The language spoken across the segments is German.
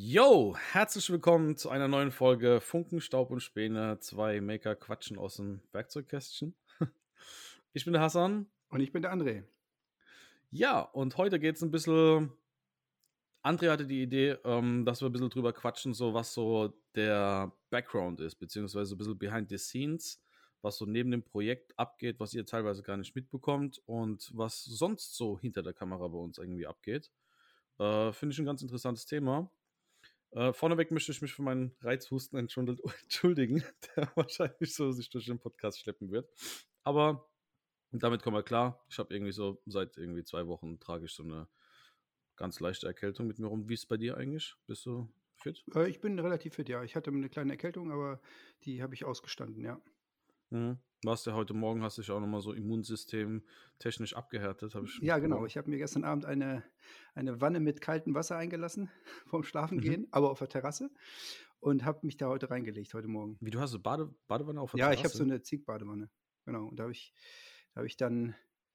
Yo, herzlich willkommen zu einer neuen Folge Funken, Staub und Späne. Zwei Maker quatschen aus dem Werkzeugkästchen. Ich bin der Hassan. Und ich bin der André. Ja, und heute geht es ein bisschen. André hatte die Idee, ähm, dass wir ein bisschen drüber quatschen, so was so der Background ist, beziehungsweise ein bisschen behind the scenes, was so neben dem Projekt abgeht, was ihr teilweise gar nicht mitbekommt und was sonst so hinter der Kamera bei uns irgendwie abgeht. Äh, Finde ich ein ganz interessantes Thema. Äh, vorneweg möchte ich mich für meinen Reizhusten entschuldigen, der wahrscheinlich so sich durch den Podcast schleppen wird. Aber damit kommen wir klar. Ich habe irgendwie so seit irgendwie zwei Wochen trage ich so eine ganz leichte Erkältung mit mir rum. Wie ist es bei dir eigentlich? Bist du fit? Äh, ich bin relativ fit, ja. Ich hatte eine kleine Erkältung, aber die habe ich ausgestanden, ja. Mhm. Warst ja heute Morgen, hast dich auch nochmal so Immunsystem technisch abgehärtet, habe ich. Ja, genau. Ich habe mir gestern Abend eine, eine Wanne mit kaltem Wasser eingelassen vorm Schlafengehen, mhm. aber auf der Terrasse und habe mich da heute reingelegt, heute Morgen. Wie, du hast eine Bade, Badewanne auf der ja, Terrasse? Ja, ich habe so eine Zinkbadewanne. Genau. Und da habe ich, da habe ich dann,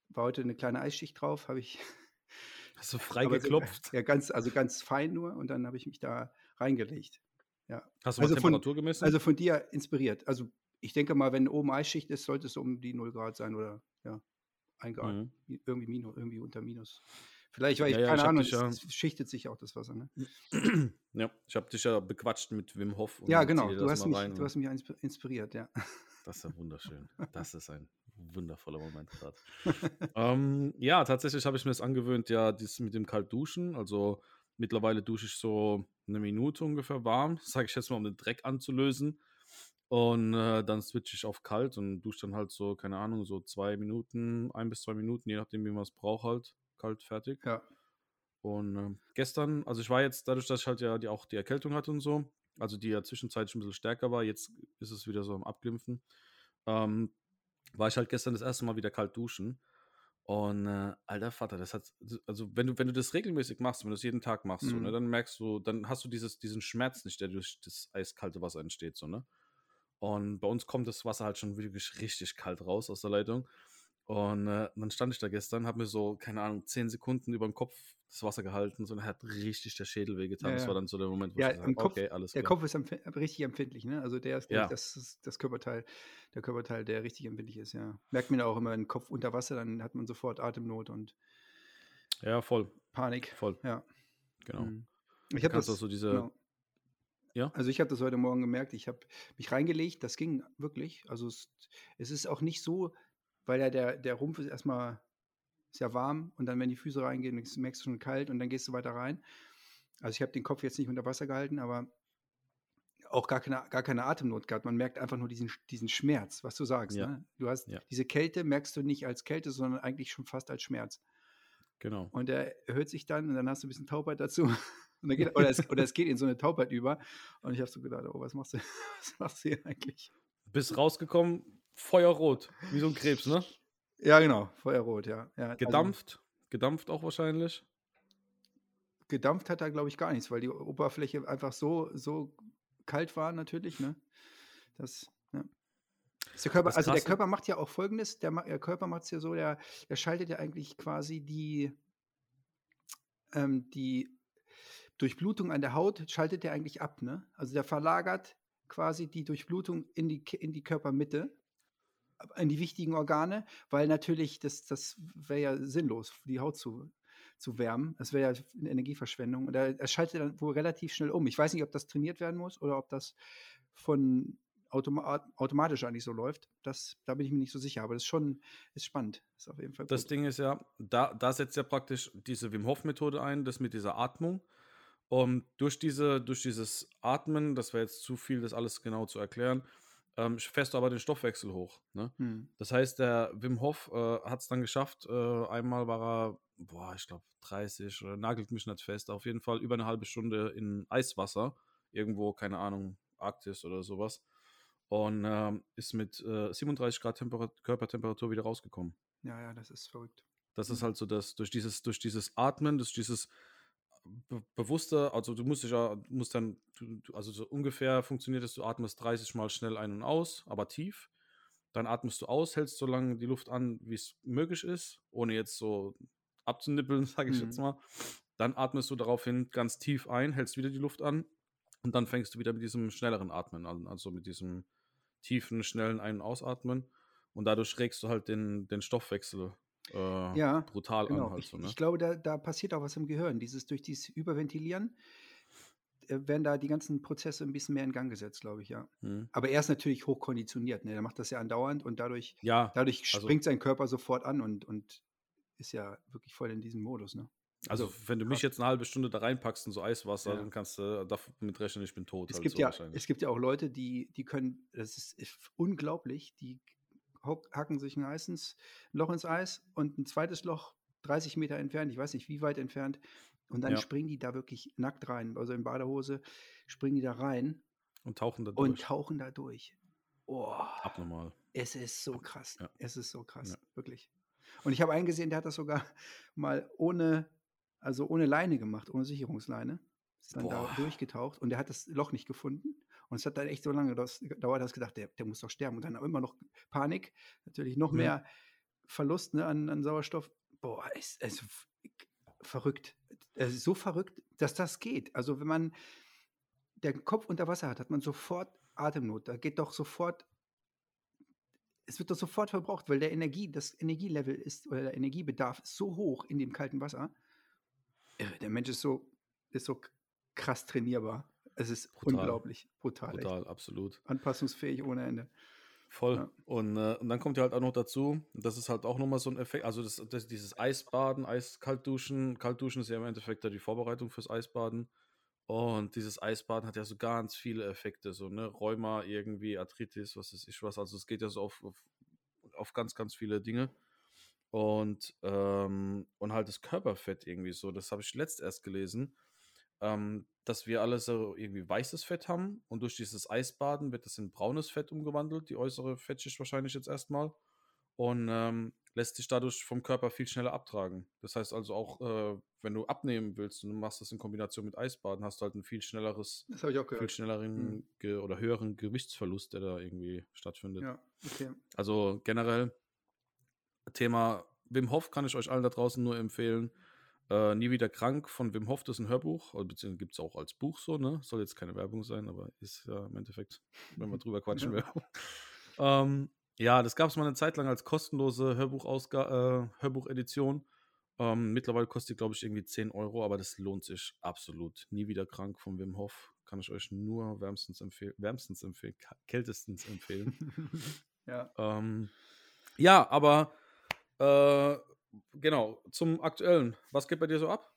war heute eine kleine Eisschicht drauf, habe ich. Hast du frei geklopft? ja, ganz, also ganz fein nur und dann habe ich mich da reingelegt. Ja. Hast du also mal Temperatur von, gemessen? Also von dir inspiriert. Also ich denke mal, wenn oben Eisschicht ist, sollte es um die 0 Grad sein oder ja, 1 Grad. Mhm. Irgendwie, Minus, irgendwie unter Minus. Vielleicht, weil ich, ja, keine ich Ahnung, es, ja, es schichtet sich auch das Wasser. Ne? Ja, ich habe dich ja bequatscht mit Wim Hof. ja, genau, du hast, mich, du hast mich inspiriert, ja. Das ist ja wunderschön. Das ist ein wundervoller Moment gerade. ähm, ja, tatsächlich habe ich mir das angewöhnt, ja, das mit dem Kaltduschen. Also mittlerweile dusche ich so eine Minute ungefähr warm, sage ich jetzt mal, um den Dreck anzulösen. Und äh, dann switche ich auf kalt und dusche dann halt so, keine Ahnung, so zwei Minuten, ein bis zwei Minuten, je nachdem, wie man es braucht, halt kalt fertig. Ja. Und äh, gestern, also ich war jetzt, dadurch, dass ich halt ja die, auch die Erkältung hatte und so, also die ja zwischenzeitlich ein bisschen stärker war, jetzt ist es wieder so am Abglimpfen, ähm, war ich halt gestern das erste Mal wieder kalt duschen. Und äh, alter Vater, das hat, also wenn du, wenn du das regelmäßig machst, wenn du es jeden Tag machst, mhm. so, ne, mhm. dann merkst du, dann hast du dieses, diesen Schmerz nicht, der durch das eiskalte Wasser entsteht, so, ne? Und bei uns kommt das Wasser halt schon wirklich richtig kalt raus aus der Leitung. Und äh, dann stand ich da gestern, habe mir so, keine Ahnung, zehn Sekunden über den Kopf das Wasser gehalten so, und hat richtig der Schädel wehgetan. Ja, das war dann so der Moment, wo ja, ich gesagt habe, okay, alles Der klar. Kopf ist empf richtig empfindlich, ne? Also der ist, ja. das ist das Körperteil, der Körperteil, der richtig empfindlich ist, ja. Merkt man auch immer den Kopf unter Wasser, dann hat man sofort Atemnot und Ja, voll. Panik. Voll. Ja. Genau. Mhm. Ich habe das so diese genau. Ja. Also ich habe das heute Morgen gemerkt, ich habe mich reingelegt, das ging wirklich. Also es, es, ist auch nicht so, weil ja der, der Rumpf ist erstmal ist ja warm und dann, wenn die Füße reingehen, merkst du schon kalt und dann gehst du weiter rein. Also ich habe den Kopf jetzt nicht unter Wasser gehalten, aber auch gar keine, gar keine Atemnot gehabt. Man merkt einfach nur diesen, diesen Schmerz, was du sagst. Ja. Ne? Du hast ja. diese Kälte, merkst du nicht als Kälte, sondern eigentlich schon fast als Schmerz. Genau. Und der erhöht sich dann und dann hast du ein bisschen Taubheit dazu. Geht, oder, es, oder, es, geht in so eine Taubheit über. Und ich habe so gedacht, oh, was machst du, was machst du hier eigentlich? Bist rausgekommen, feuerrot, wie so ein Krebs, ne? Ja, genau, feuerrot, ja. ja also Gedampft? Also, gedampft auch wahrscheinlich? Gedampft hat er, glaube ich, gar nichts, weil die Oberfläche einfach so, so kalt war, natürlich, ne? Das, ja. Der Körper, also der Körper macht ja auch folgendes: der, der Körper macht es ja so, der, der schaltet ja eigentlich quasi die, ähm, die Durchblutung an der Haut schaltet der eigentlich ab, ne? Also der verlagert quasi die Durchblutung in die, in die Körpermitte, in die wichtigen Organe, weil natürlich das, das wäre ja sinnlos, die Haut zu, zu wärmen. Das wäre ja eine Energieverschwendung. Und er, er schaltet dann wohl relativ schnell um. Ich weiß nicht, ob das trainiert werden muss oder ob das von automa automatisch eigentlich so läuft. Das, da bin ich mir nicht so sicher, aber das ist schon ist spannend. Ist auf jeden Fall das Ding ist ja, da, da setzt ja praktisch diese Wim Hof Methode ein, das mit dieser Atmung. Und durch, diese, durch dieses Atmen, das wäre jetzt zu viel, das alles genau zu erklären, ähm, fährst du aber den Stoffwechsel hoch. Ne? Hm. Das heißt, der Wim Hof äh, hat es dann geschafft. Äh, einmal war er, boah, ich glaube 30, oder nagelt mich nicht fest, auf jeden Fall über eine halbe Stunde in Eiswasser, irgendwo, keine Ahnung, Arktis oder sowas. Und äh, ist mit 37 Grad Temper Körpertemperatur wieder rausgekommen. Ja, ja, das ist verrückt. Das ist hm. halt so, dass durch dieses, durch dieses Atmen, durch dieses be bewusster, also du musst dich ja, musst dann, du, also so ungefähr funktioniert es, du atmest 30 Mal schnell ein und aus, aber tief. Dann atmest du aus, hältst so lange die Luft an, wie es möglich ist, ohne jetzt so abzunippeln, sage ich mhm. jetzt mal. Dann atmest du daraufhin ganz tief ein, hältst wieder die Luft an und dann fängst du wieder mit diesem schnelleren Atmen an, also mit diesem tiefen, schnellen Ein- und Ausatmen. Und dadurch regst du halt den, den Stoffwechsel äh, ja, brutal genau. an. Halt so, ne? ich, ich, glaube, da, da passiert auch was im Gehirn. Dieses durch dieses Überventilieren äh, werden da die ganzen Prozesse ein bisschen mehr in Gang gesetzt, glaube ich, ja. Hm. Aber er ist natürlich hochkonditioniert, ne? Der macht das ja andauernd und dadurch, ja, dadurch also, springt sein Körper sofort an und, und ist ja wirklich voll in diesem Modus, ne? Also, also wenn du mich jetzt eine halbe Stunde da reinpackst in so Eiswasser, ja. dann kannst du damit rechnen, ich bin tot. Es, halt gibt so ja, es gibt ja auch Leute, die, die können, das ist, ist unglaublich, die hacken sich ein, Eisens, ein Loch ins Eis und ein zweites Loch 30 Meter entfernt, ich weiß nicht wie weit entfernt, und dann ja. springen die da wirklich nackt rein, also in Badehose, springen die da rein. Und tauchen da durch. Und tauchen da durch. Oh, Abnormal. Es ist so krass. Ja. Es ist so krass, ja. wirklich. Und ich habe einen gesehen, der hat das sogar mal ohne, also ohne Leine gemacht, ohne Sicherungsleine. Ist dann Boah. da durchgetaucht und der hat das Loch nicht gefunden. Und es hat dann echt so lange gedauert, dass gedacht, der, der muss doch sterben. Und dann immer noch Panik, natürlich noch mhm. mehr Verlust ne, an, an Sauerstoff. Boah, es ist verrückt. Es ist so verrückt, dass das geht. Also wenn man den Kopf unter Wasser hat, hat man sofort Atemnot. Da geht doch sofort, es wird doch sofort verbraucht, weil der Energie, das Energielevel ist oder der Energiebedarf ist so hoch in dem kalten Wasser. Der Mensch ist so, ist so krass trainierbar. Es ist brutal. unglaublich brutal. Brutal, echt. absolut. Anpassungsfähig ohne Ende. Voll. Ja. Und, äh, und dann kommt ja halt auch noch dazu, das ist halt auch nochmal so ein Effekt, also das, das, dieses Eisbaden, Eiskaltduschen, Kaltduschen ist ja im Endeffekt ja die Vorbereitung fürs Eisbaden. Und dieses Eisbaden hat ja so ganz viele Effekte, so, ne, Rheuma, irgendwie, Arthritis, was ist ich was. Also es geht ja so auf, auf, auf ganz, ganz viele Dinge. Und, ähm, und halt das Körperfett irgendwie so, das habe ich letzt erst gelesen ähm, dass wir alle so irgendwie weißes Fett haben und durch dieses Eisbaden wird es in braunes Fett umgewandelt, die äußere Fettschicht wahrscheinlich jetzt erstmal und ähm, lässt sich dadurch vom Körper viel schneller abtragen. Das heißt also auch, äh, wenn du abnehmen willst und du machst das in Kombination mit Eisbaden, hast du halt ein viel schnelleres, viel schnelleren mhm. oder höheren Gewichtsverlust, der da irgendwie stattfindet. Ja, okay. Also generell Thema Wim Hof kann ich euch allen da draußen nur empfehlen. Äh, Nie wieder krank von Wim Hof, das ist ein Hörbuch, beziehungsweise gibt es auch als Buch so, ne? Soll jetzt keine Werbung sein, aber ist ja im Endeffekt, wenn wir drüber quatschen, ja. ähm, ja, das gab es mal eine Zeit lang als kostenlose Hörbuch-Edition. Äh, Hörbuch ähm, mittlerweile kostet, glaube ich, irgendwie 10 Euro, aber das lohnt sich absolut. Nie wieder krank von Wim Hof. Kann ich euch nur wärmstens empfehlen, wärmstens empfehlen, kältestens empfehlen. ja. Ähm, ja, aber äh, genau, zum aktuellen. Was geht bei dir so ab?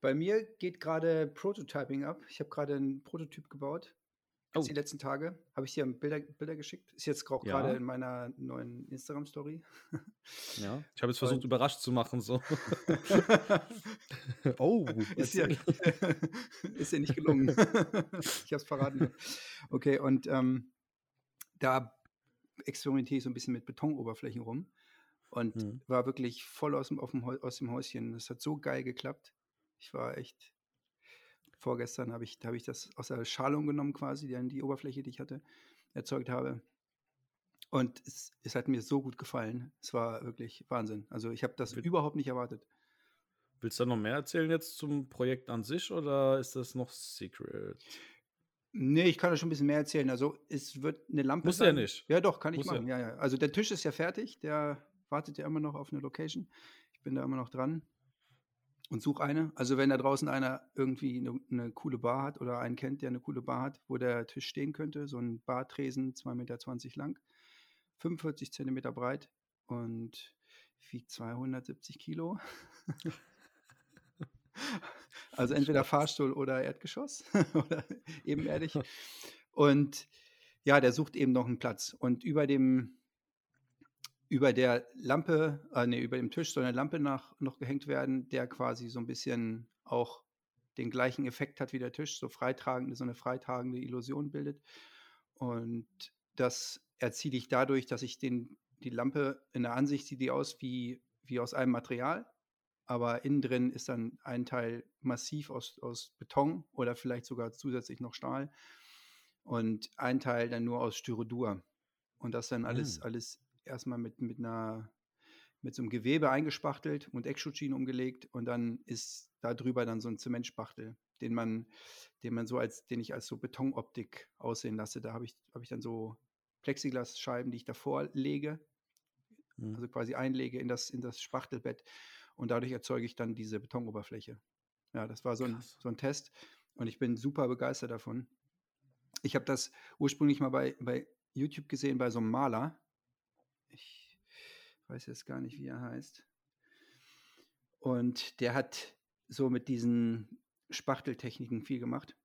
Bei mir geht gerade Prototyping ab. Ich habe gerade einen Prototyp gebaut. Oh. Die letzten Tage habe ich dir Bilder, Bilder geschickt. Ist jetzt auch ja. gerade in meiner neuen Instagram-Story. Ja, ich habe jetzt versucht, Und überrascht zu machen. So. oh, ist ja, ist ja nicht gelungen. ich habe es verraten. Okay, und ähm, da experimentiere ich so ein bisschen mit Betonoberflächen rum und mhm. war wirklich voll aus dem, dem, aus dem Häuschen. Es hat so geil geklappt. Ich war echt. Vorgestern habe ich, hab ich das aus der Schalung genommen, quasi, die, die Oberfläche, die ich hatte, erzeugt habe. Und es, es hat mir so gut gefallen. Es war wirklich Wahnsinn. Also ich habe das Will, überhaupt nicht erwartet. Willst du noch mehr erzählen jetzt zum Projekt an sich oder ist das noch Secret? Nee, ich kann da schon ein bisschen mehr erzählen. Also es wird eine Lampe. Muss ja nicht. Ja, doch, kann ich Muss machen. Ja. ja, ja. Also der Tisch ist ja fertig. Der wartet ja immer noch auf eine Location. Ich bin da immer noch dran und suche eine. Also wenn da draußen einer irgendwie eine, eine, coole Bar hat oder einen kennt, der eine coole Bar hat, wo der Tisch stehen könnte, so ein Bartresen, 2,20 Meter lang, 45 Zentimeter breit und wiegt 270 Kilo. also entweder Fahrstuhl oder Erdgeschoss oder ebenerdig. Und ja, der sucht eben noch einen Platz. Und über dem über der Lampe, äh, nee, über dem Tisch soll eine Lampe nach, noch gehängt werden, der quasi so ein bisschen auch den gleichen Effekt hat wie der Tisch, so freitragende, so eine freitragende Illusion bildet. Und das erziele ich dadurch, dass ich den, die Lampe in der Ansicht sieht die aus wie, wie aus einem Material, aber innen drin ist dann ein Teil massiv aus, aus Beton oder vielleicht sogar zusätzlich noch Stahl und ein Teil dann nur aus Styrodur. Und das dann alles, mhm. alles erstmal mit, mit einer mit so einem Gewebe eingespachtelt und Eckschutzschienen umgelegt und dann ist da drüber dann so ein Zementspachtel, den man, den man so als, den ich als so Betonoptik aussehen lasse. Da habe ich, habe ich dann so Plexiglasscheiben, die ich davor lege, mhm. also quasi einlege in das, in das Spachtelbett und dadurch erzeuge ich dann diese Betonoberfläche. Ja, das war so ein, so ein Test und ich bin super begeistert davon. Ich habe das ursprünglich mal bei, bei YouTube gesehen bei so einem Maler. Ich weiß jetzt gar nicht, wie er heißt. Und der hat so mit diesen Spachteltechniken viel gemacht.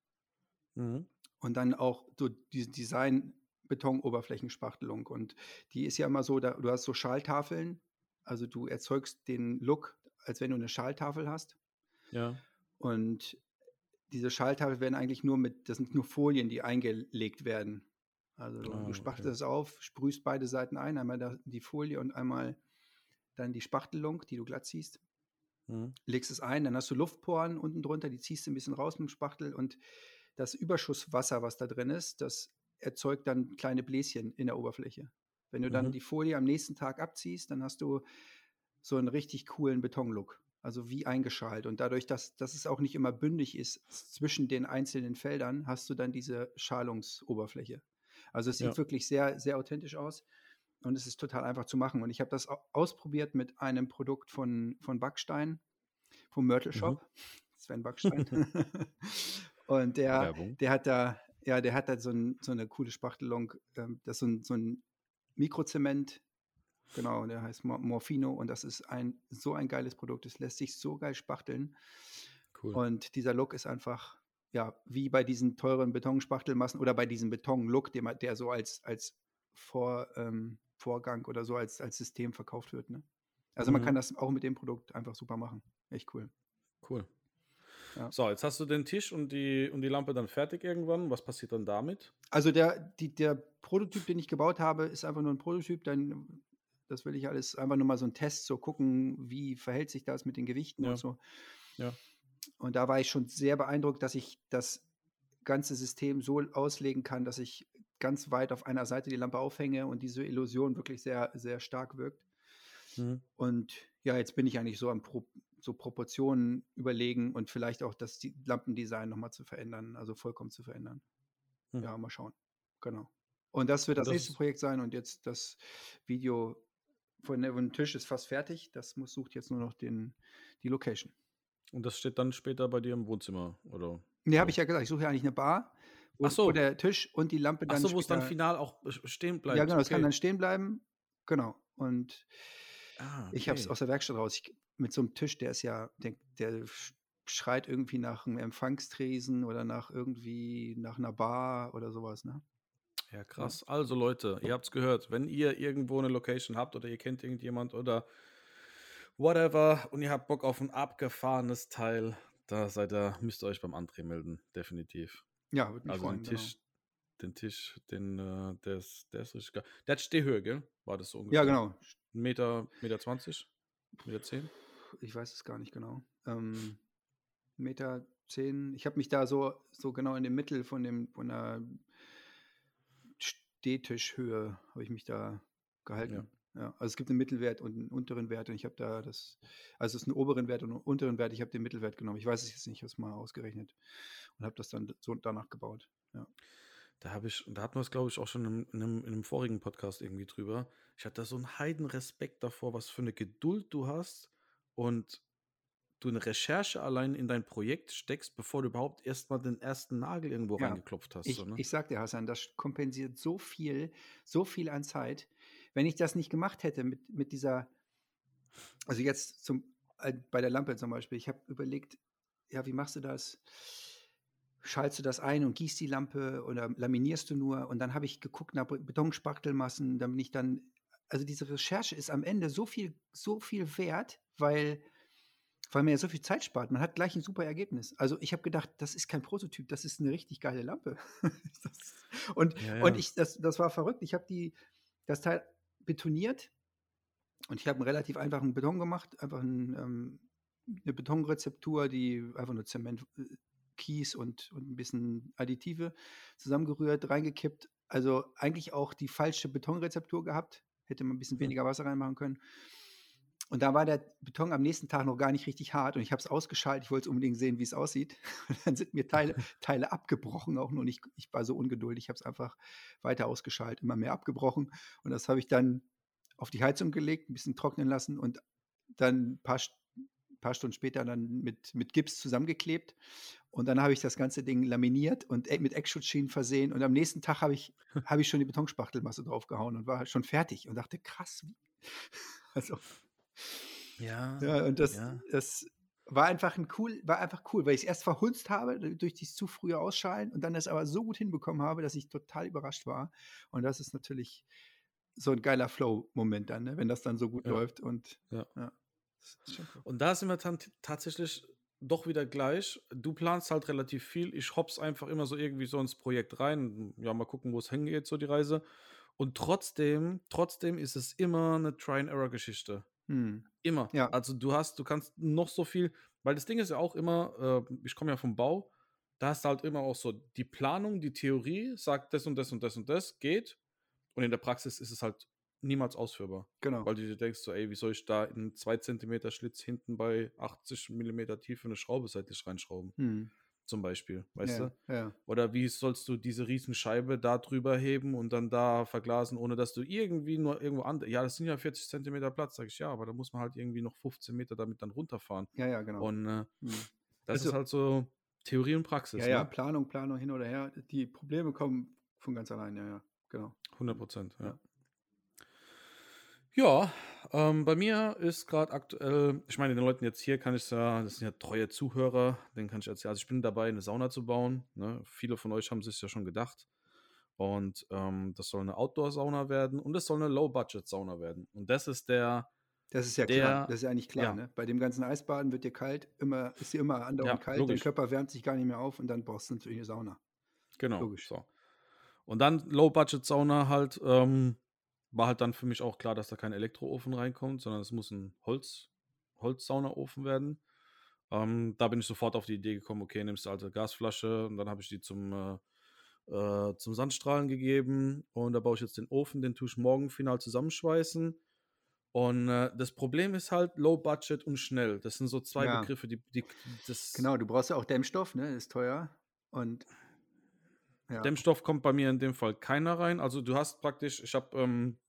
Mhm. Und dann auch so diese Design Betonoberflächenspachtelung. Und die ist ja immer so, da, du hast so Schalltafeln, also du erzeugst den Look, als wenn du eine Schalltafel hast. Ja. Und diese Schalltafel werden eigentlich nur mit, das sind nur Folien, die eingelegt werden. Also du, oh, du spachtelst okay. es auf, sprühst beide Seiten ein, einmal die Folie und einmal dann die Spachtelung, die du glatt ziehst. Mhm. Legst es ein, dann hast du Luftporen unten drunter, die ziehst du ein bisschen raus mit dem Spachtel und das Überschusswasser, was da drin ist, das erzeugt dann kleine Bläschen in der Oberfläche. Wenn du dann mhm. die Folie am nächsten Tag abziehst, dann hast du so einen richtig coolen Betonlook. Also wie eingeschalt. Und dadurch, dass, dass es auch nicht immer bündig ist zwischen den einzelnen Feldern, hast du dann diese Schalungsoberfläche. Also es sieht ja. wirklich sehr, sehr authentisch aus und es ist total einfach zu machen. Und ich habe das ausprobiert mit einem Produkt von, von Backstein, vom Mörtel Shop, mhm. Sven Backstein. und der, der hat da, ja, der hat da so, ein, so eine coole Spachtelung, ähm, das ist so ein, so ein Mikrozement, genau, der heißt Morfino und das ist ein so ein geiles Produkt. Es lässt sich so geil spachteln. Cool. Und dieser Look ist einfach, ja, wie bei diesen teuren Betonspachtelmassen oder bei diesem Beton-Look, der, der so als, als Vor, ähm, Vorgang oder so als, als System verkauft wird. Ne? Also mhm. man kann das auch mit dem Produkt einfach super machen. Echt cool. Cool. Ja. So, jetzt hast du den Tisch und die, und die Lampe dann fertig irgendwann. Was passiert dann damit? Also der, die, der Prototyp, den ich gebaut habe, ist einfach nur ein Prototyp. Dann, das will ich alles einfach nur mal so ein Test, so gucken, wie verhält sich das mit den Gewichten ja. und so. Ja. Und da war ich schon sehr beeindruckt, dass ich das ganze System so auslegen kann, dass ich ganz weit auf einer Seite die Lampe aufhänge und diese Illusion wirklich sehr, sehr stark wirkt. Mhm. Und ja, jetzt bin ich eigentlich so am Pro so Proportionen überlegen und vielleicht auch das Lampendesign nochmal zu verändern, also vollkommen zu verändern. Mhm. Ja, mal schauen. Genau. Und das wird das, das nächste Projekt sein und jetzt das Video von dem Tisch ist fast fertig. Das muss, sucht jetzt nur noch den, die Location. Und das steht dann später bei dir im Wohnzimmer, oder? Nee, habe ich ja gesagt, ich suche ja eigentlich eine Bar, wo, so. der Tisch und die Lampe dann. Ach so, wo es dann final auch stehen bleibt. Ja, genau, es okay. kann dann stehen bleiben. Genau. Und ah, okay. ich habe es aus der Werkstatt raus. Ich, mit so einem Tisch, der ist ja, der, der schreit irgendwie nach einem Empfangstresen oder nach irgendwie nach einer Bar oder sowas, ne? Ja, krass. Also Leute, ihr habt es gehört, wenn ihr irgendwo eine Location habt oder ihr kennt irgendjemand oder whatever und ihr habt Bock auf ein abgefahrenes Teil, da seid ihr, müsst ihr euch beim André melden, definitiv. Ja, würde mich also freuen. Den Tisch, genau. den Tisch, den, äh, der ist, der ist richtig geil. Der hat Stehhöhe, gell? War das so ungefähr? Ja, genau. Meter, Meter 20? Meter 10? Ich weiß es gar nicht genau. Ähm, Meter 10. Ich habe mich da so, so genau in dem Mittel von dem, von der Stehtischhöhe habe ich mich da gehalten. Ja. Ja, also es gibt einen Mittelwert und einen unteren Wert und ich habe da das, also es ist einen oberen Wert und einen unteren Wert, ich habe den Mittelwert genommen. Ich weiß es jetzt nicht, ich habe es mal ausgerechnet und habe das dann so danach gebaut. Ja. Da habe ich, da hatten wir es, glaube ich, auch schon in, in, einem, in, einem, vorigen Podcast irgendwie drüber. Ich hatte da so einen heiden Respekt davor, was für eine Geduld du hast und du eine Recherche allein in dein Projekt steckst, bevor du überhaupt erstmal den ersten Nagel irgendwo ja, reingeklopft hast. Ich, so, ne? ich sag dir, Hassan, das kompensiert so viel, so viel an Zeit. Wenn ich das nicht gemacht hätte mit, mit dieser, also jetzt zum, äh, bei der Lampe zum Beispiel, ich habe überlegt, ja, wie machst du das? Schaltest du das ein und gießt die Lampe oder laminierst du nur? Und dann habe ich geguckt nach Betonspachtelmassen, dann bin ich dann, also diese Recherche ist am Ende so viel, so viel wert, weil weil man ja so viel Zeit spart. Man hat gleich ein super Ergebnis. Also ich habe gedacht, das ist kein Prototyp, das ist eine richtig geile Lampe. und, ja, ja. und ich, das, das war verrückt. Ich habe die, das Teil betoniert und ich habe einen relativ einfachen Beton gemacht, einfach ein, ähm, eine Betonrezeptur, die einfach nur Zement, äh, Kies und, und ein bisschen Additive zusammengerührt, reingekippt. Also eigentlich auch die falsche Betonrezeptur gehabt, hätte man ein bisschen weniger Wasser reinmachen können. Und da war der Beton am nächsten Tag noch gar nicht richtig hart und ich habe es ausgeschaltet. Ich wollte unbedingt sehen, wie es aussieht. Und dann sind mir Teile, Teile abgebrochen, auch nur nicht. Ich war so ungeduldig, ich habe es einfach weiter ausgeschaltet, immer mehr abgebrochen. Und das habe ich dann auf die Heizung gelegt, ein bisschen trocknen lassen und dann ein paar, paar Stunden später dann mit, mit Gips zusammengeklebt. Und dann habe ich das ganze Ding laminiert und e, mit Eckschutzschienen versehen. Und am nächsten Tag habe ich, hab ich schon die Betonspachtelmasse draufgehauen und war schon fertig und dachte, krass, wie. Also, Ja, ja, und das, ja. das war einfach ein cool, war einfach cool, weil ich es erst verhunzt habe durch dieses zu frühe Ausschalen und dann das aber so gut hinbekommen habe, dass ich total überrascht war. Und das ist natürlich so ein geiler Flow-Moment dann, ne? wenn das dann so gut Ja. läuft und Ja. cool. Und da sind wir dann tatsächlich doch wieder gleich. Du planst halt relativ viel. Ich hops einfach immer so irgendwie so ins Projekt rein. Ja, mal gucken, wo es hingeht, so die Reise. Und trotzdem, trotzdem ist es immer eine Try-and-Error-Geschichte. Hm. Immer. Ja. Also du hast, du kannst noch so viel, weil das Ding ist ja auch immer, äh, ich komme ja vom Bau, da hast du halt immer auch so die Planung, die Theorie sagt das und das und das und das geht. Und in der Praxis ist es halt niemals ausführbar. Genau. Weil du dir denkst, so, ey, wie soll ich da in einen 2 cm Schlitz hinten bei 80 mm Tiefe eine Schraube seitlich reinschrauben? Hm. Zum Beispiel, weißt ja, du? Ja. Oder wie sollst du diese Riesenscheibe da drüber heben und dann da verglasen, ohne dass du irgendwie nur irgendwo an. Ja, das sind ja 40 cm Platz, sag ich ja, aber da muss man halt irgendwie noch 15 Meter damit dann runterfahren. ja, ja, genau. Und äh, Hm. das Also- ist halt so Theorie und Praxis. Ja, ja, Ne? Planung, Planung hin oder her. Die Probleme kommen von ganz allein, ja, ja, genau. 100 Prozent, ja. Ja. Ja, ähm, bei mir ist gerade aktuell, ich meine, den Leuten jetzt hier kann ich ja, das sind ja treue Zuhörer, denen kann ich erzählen, also ich bin dabei, eine Sauna zu bauen. Ne? Viele von euch haben sich ja schon gedacht. Und ähm, das soll eine Outdoor-Sauna werden und es soll eine Low-Budget-Sauna werden. Und das ist der, Das ist ja Der- klar, das ist ja eigentlich klar. ja. Ne? Bei dem ganzen Eisbaden wird dir kalt, immer, ist dir immer andauernd Ja, kalt, logisch. dein Körper wärmt sich gar nicht mehr auf und dann brauchst du natürlich eine Sauna. genau. Logisch. So. Und dann Low-Budget-Sauna halt, ähm, war halt dann für mich auch klar, dass da kein Elektroofen reinkommt, sondern es muss ein Holz, Holzsaunaofen werden. Ähm, da bin ich sofort auf die Idee gekommen, okay, nimmst du alte Gasflasche und dann habe ich die zum, äh, äh, zum Sandstrahlen gegeben und da baue ich jetzt den Ofen, den tue ich morgen final zusammenschweißen. Und äh, das Problem ist halt Low Budget und schnell. Das sind so zwei Ja. Begriffe, die, die das Genau, du brauchst ja auch Dämmstoff, ne? Ist teuer. Und ja, Dämmstoff kommt bei mir in dem Fall keiner rein. Also du hast praktisch, ich habe ähm,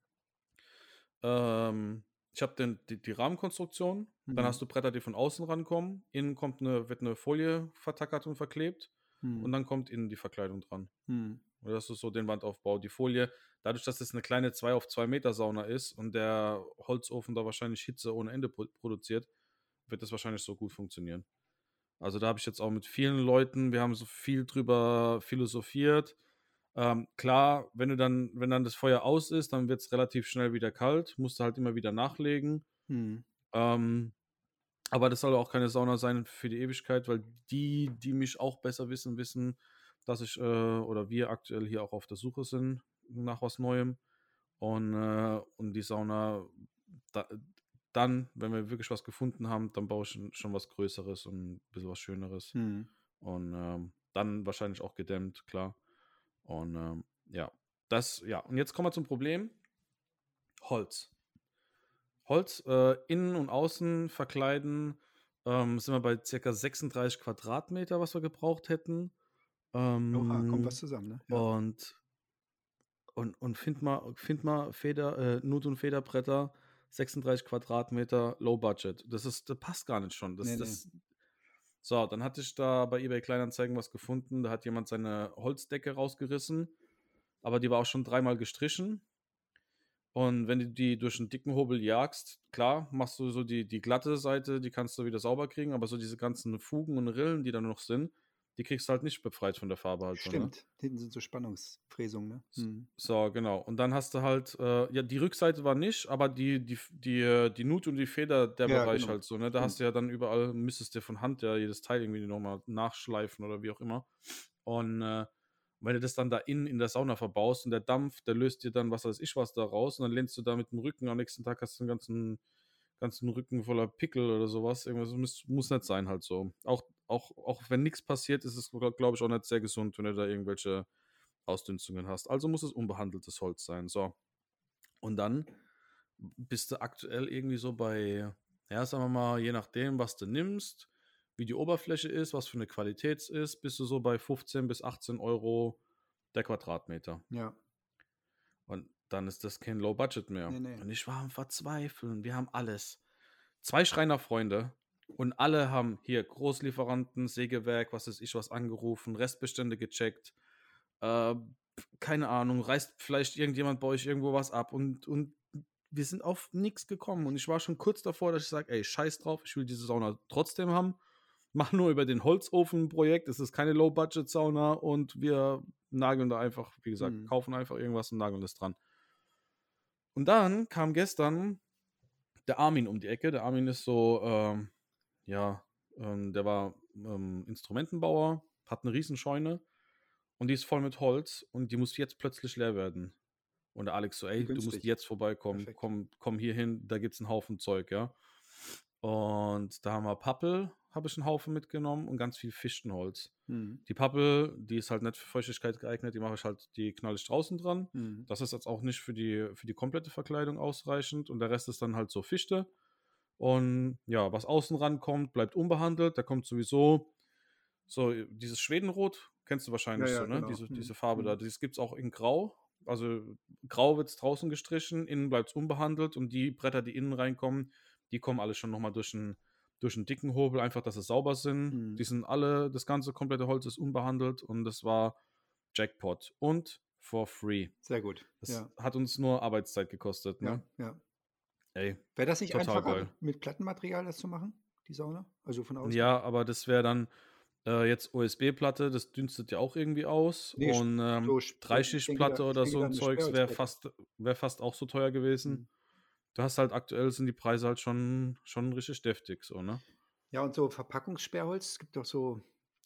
ähm, ich habe die, die Rahmenkonstruktion, dann Mhm. hast du Bretter, die von außen rankommen, innen kommt eine, wird eine Folie vertackert und verklebt hm, und dann kommt innen die Verkleidung dran. hm, Und das ist so den Wandaufbau. Die Folie, dadurch, dass es eine kleine 2 auf 2 Meter Sauna ist und der Holzofen da wahrscheinlich Hitze ohne Ende pro produziert, wird das wahrscheinlich so gut funktionieren. Also da habe ich jetzt auch mit vielen Leuten, wir haben so viel drüber philosophiert. Ähm, klar, wenn du dann, wenn dann das Feuer aus ist, dann wird es relativ schnell wieder kalt, musst du halt immer wieder nachlegen. hm. Ähm, aber das soll auch keine Sauna sein für die Ewigkeit, weil die, die mich auch besser wissen, wissen, dass ich äh, oder wir aktuell hier auch auf der Suche sind nach was Neuem. Und, äh, und die Sauna, da, dann, wenn wir wirklich was gefunden haben, dann baue ich schon, was Größeres und ein bisschen was Schöneres. Hm. Und ähm, dann wahrscheinlich auch gedämmt, klar. Und ähm, ja, das, ja. Und jetzt kommen wir zum Problem. Holz. Holz, äh, innen und außen verkleiden, ähm, sind wir bei circa 36 Quadratmeter, was wir gebraucht hätten. Ähm, Oha, kommt was zusammen, ne? Ja. und, und, und find mal, find mal Feder, äh, Nut- und Federbretter, 36 Quadratmeter, Low Budget. Das ist, das passt gar nicht schon. Das, Nee, nee. So, dann hatte ich da bei eBay Kleinanzeigen was gefunden. Da hat jemand seine Holzdecke rausgerissen, aber die war auch schon dreimal gestrichen. Und wenn du die durch einen dicken Hobel jagst, klar, machst du so die, die glatte Seite, die kannst du wieder sauber kriegen, aber so diese ganzen Fugen und Rillen, die da noch sind, die kriegst du halt nicht befreit von der Farbe halt. so, ne? Stimmt. Hinten sind so Spannungsfräsungen, ne? Hm. So, genau. Und dann hast du halt, äh, ja, die Rückseite war nicht, aber die, die, die, äh, die Nut und die Feder, der Ja, Bereich genau. halt so, ne? Da hast du ja dann überall, müsstest du von Hand ja jedes Teil irgendwie nochmal nachschleifen oder wie auch immer. Und äh, wenn du das dann da innen in der Sauna verbaust und der Dampf, der löst dir dann, was weiß ich was da raus und dann lehnst du da mit dem Rücken, am nächsten Tag hast du einen ganzen, ganzen Rücken voller Pickel oder sowas. Irgendwas muss, muss nicht sein halt so. Auch, auch, auch wenn nichts passiert, ist es, glaube ich, auch nicht sehr gesund, wenn du da irgendwelche Ausdünstungen hast. Also muss es unbehandeltes Holz sein. So. Und dann bist du aktuell irgendwie so bei, ja, sagen wir mal, je nachdem, was du nimmst, wie die Oberfläche ist, was für eine Qualität es ist, bist du so bei 15 bis 18 Euro der Quadratmeter. Ja. Und dann ist das kein Low Budget mehr. Nee, nee. Und ich war am Verzweifeln. Wir haben alles. Zwei Schreinerfreunde und alle haben hier Großlieferanten, Sägewerk, was ist ich was angerufen, Restbestände gecheckt. Äh, keine Ahnung, reißt vielleicht irgendjemand bei euch irgendwo was ab und, und wir sind auf nichts gekommen. Und ich war schon kurz davor, dass ich sage, ey, scheiß drauf, ich will diese Sauna trotzdem haben. Mach nur über den Holzofen-Projekt. Es ist keine Low-Budget-Sauna und wir nageln da einfach, wie gesagt, Mhm. kaufen einfach irgendwas und nageln das dran. Und dann kam gestern der Armin um die Ecke. Der Armin ist so, ähm, ja, ähm, der war ähm, Instrumentenbauer, hat eine Riesenscheune und die ist voll mit Holz und die muss jetzt plötzlich leer werden. Und der Alex so, ey, du musst Günstig. jetzt vorbeikommen, Perfekt. komm, komm hier hin, da gibt's einen Haufen Zeug, ja. Und da haben wir Pappel, habe ich einen Haufen mitgenommen und ganz viel Fichtenholz. Mhm. Die Pappel, die ist halt nicht für Feuchtigkeit geeignet, die mache ich halt, die knall ich draußen dran. Mhm. Das ist jetzt auch nicht für die, für die komplette Verkleidung ausreichend und der Rest ist dann halt so Fichte. Und ja, was außen rankommt, bleibt unbehandelt. Da kommt sowieso so äh, dieses Schwedenrot, kennst du wahrscheinlich Ja, ja, so, ne? genau. Diese, Mhm. diese Farbe da. Mhm. Das gibt es auch in Grau. Also grau wird es draußen gestrichen, innen bleibt es unbehandelt und die Bretter, die innen reinkommen, die kommen alle schon nochmal durch einen, durch einen dicken Hobel, einfach, dass sie sauber sind. Mhm. Die sind alle, das ganze komplette Holz ist unbehandelt und das war Jackpot. Und for free. Sehr gut. Das Ja. hat uns nur Arbeitszeit gekostet, Ja, ne? ja. Ey. Wäre das nicht Total einfacher, geil. mit Plattenmaterial das zu machen, die Sauna? Also von außen? Ja, aber das wäre dann äh, jetzt OSB-Platte, das dünstet ja auch irgendwie aus. Nee, und ähm, so Dreischichtplatte oder so ein Zeugs wäre fast, wär fast auch so teuer gewesen. Mhm. Du hast halt aktuell sind die Preise halt schon, schon richtig deftig, so, ne? Ja, und so Verpackungssperrholz, es gibt doch so,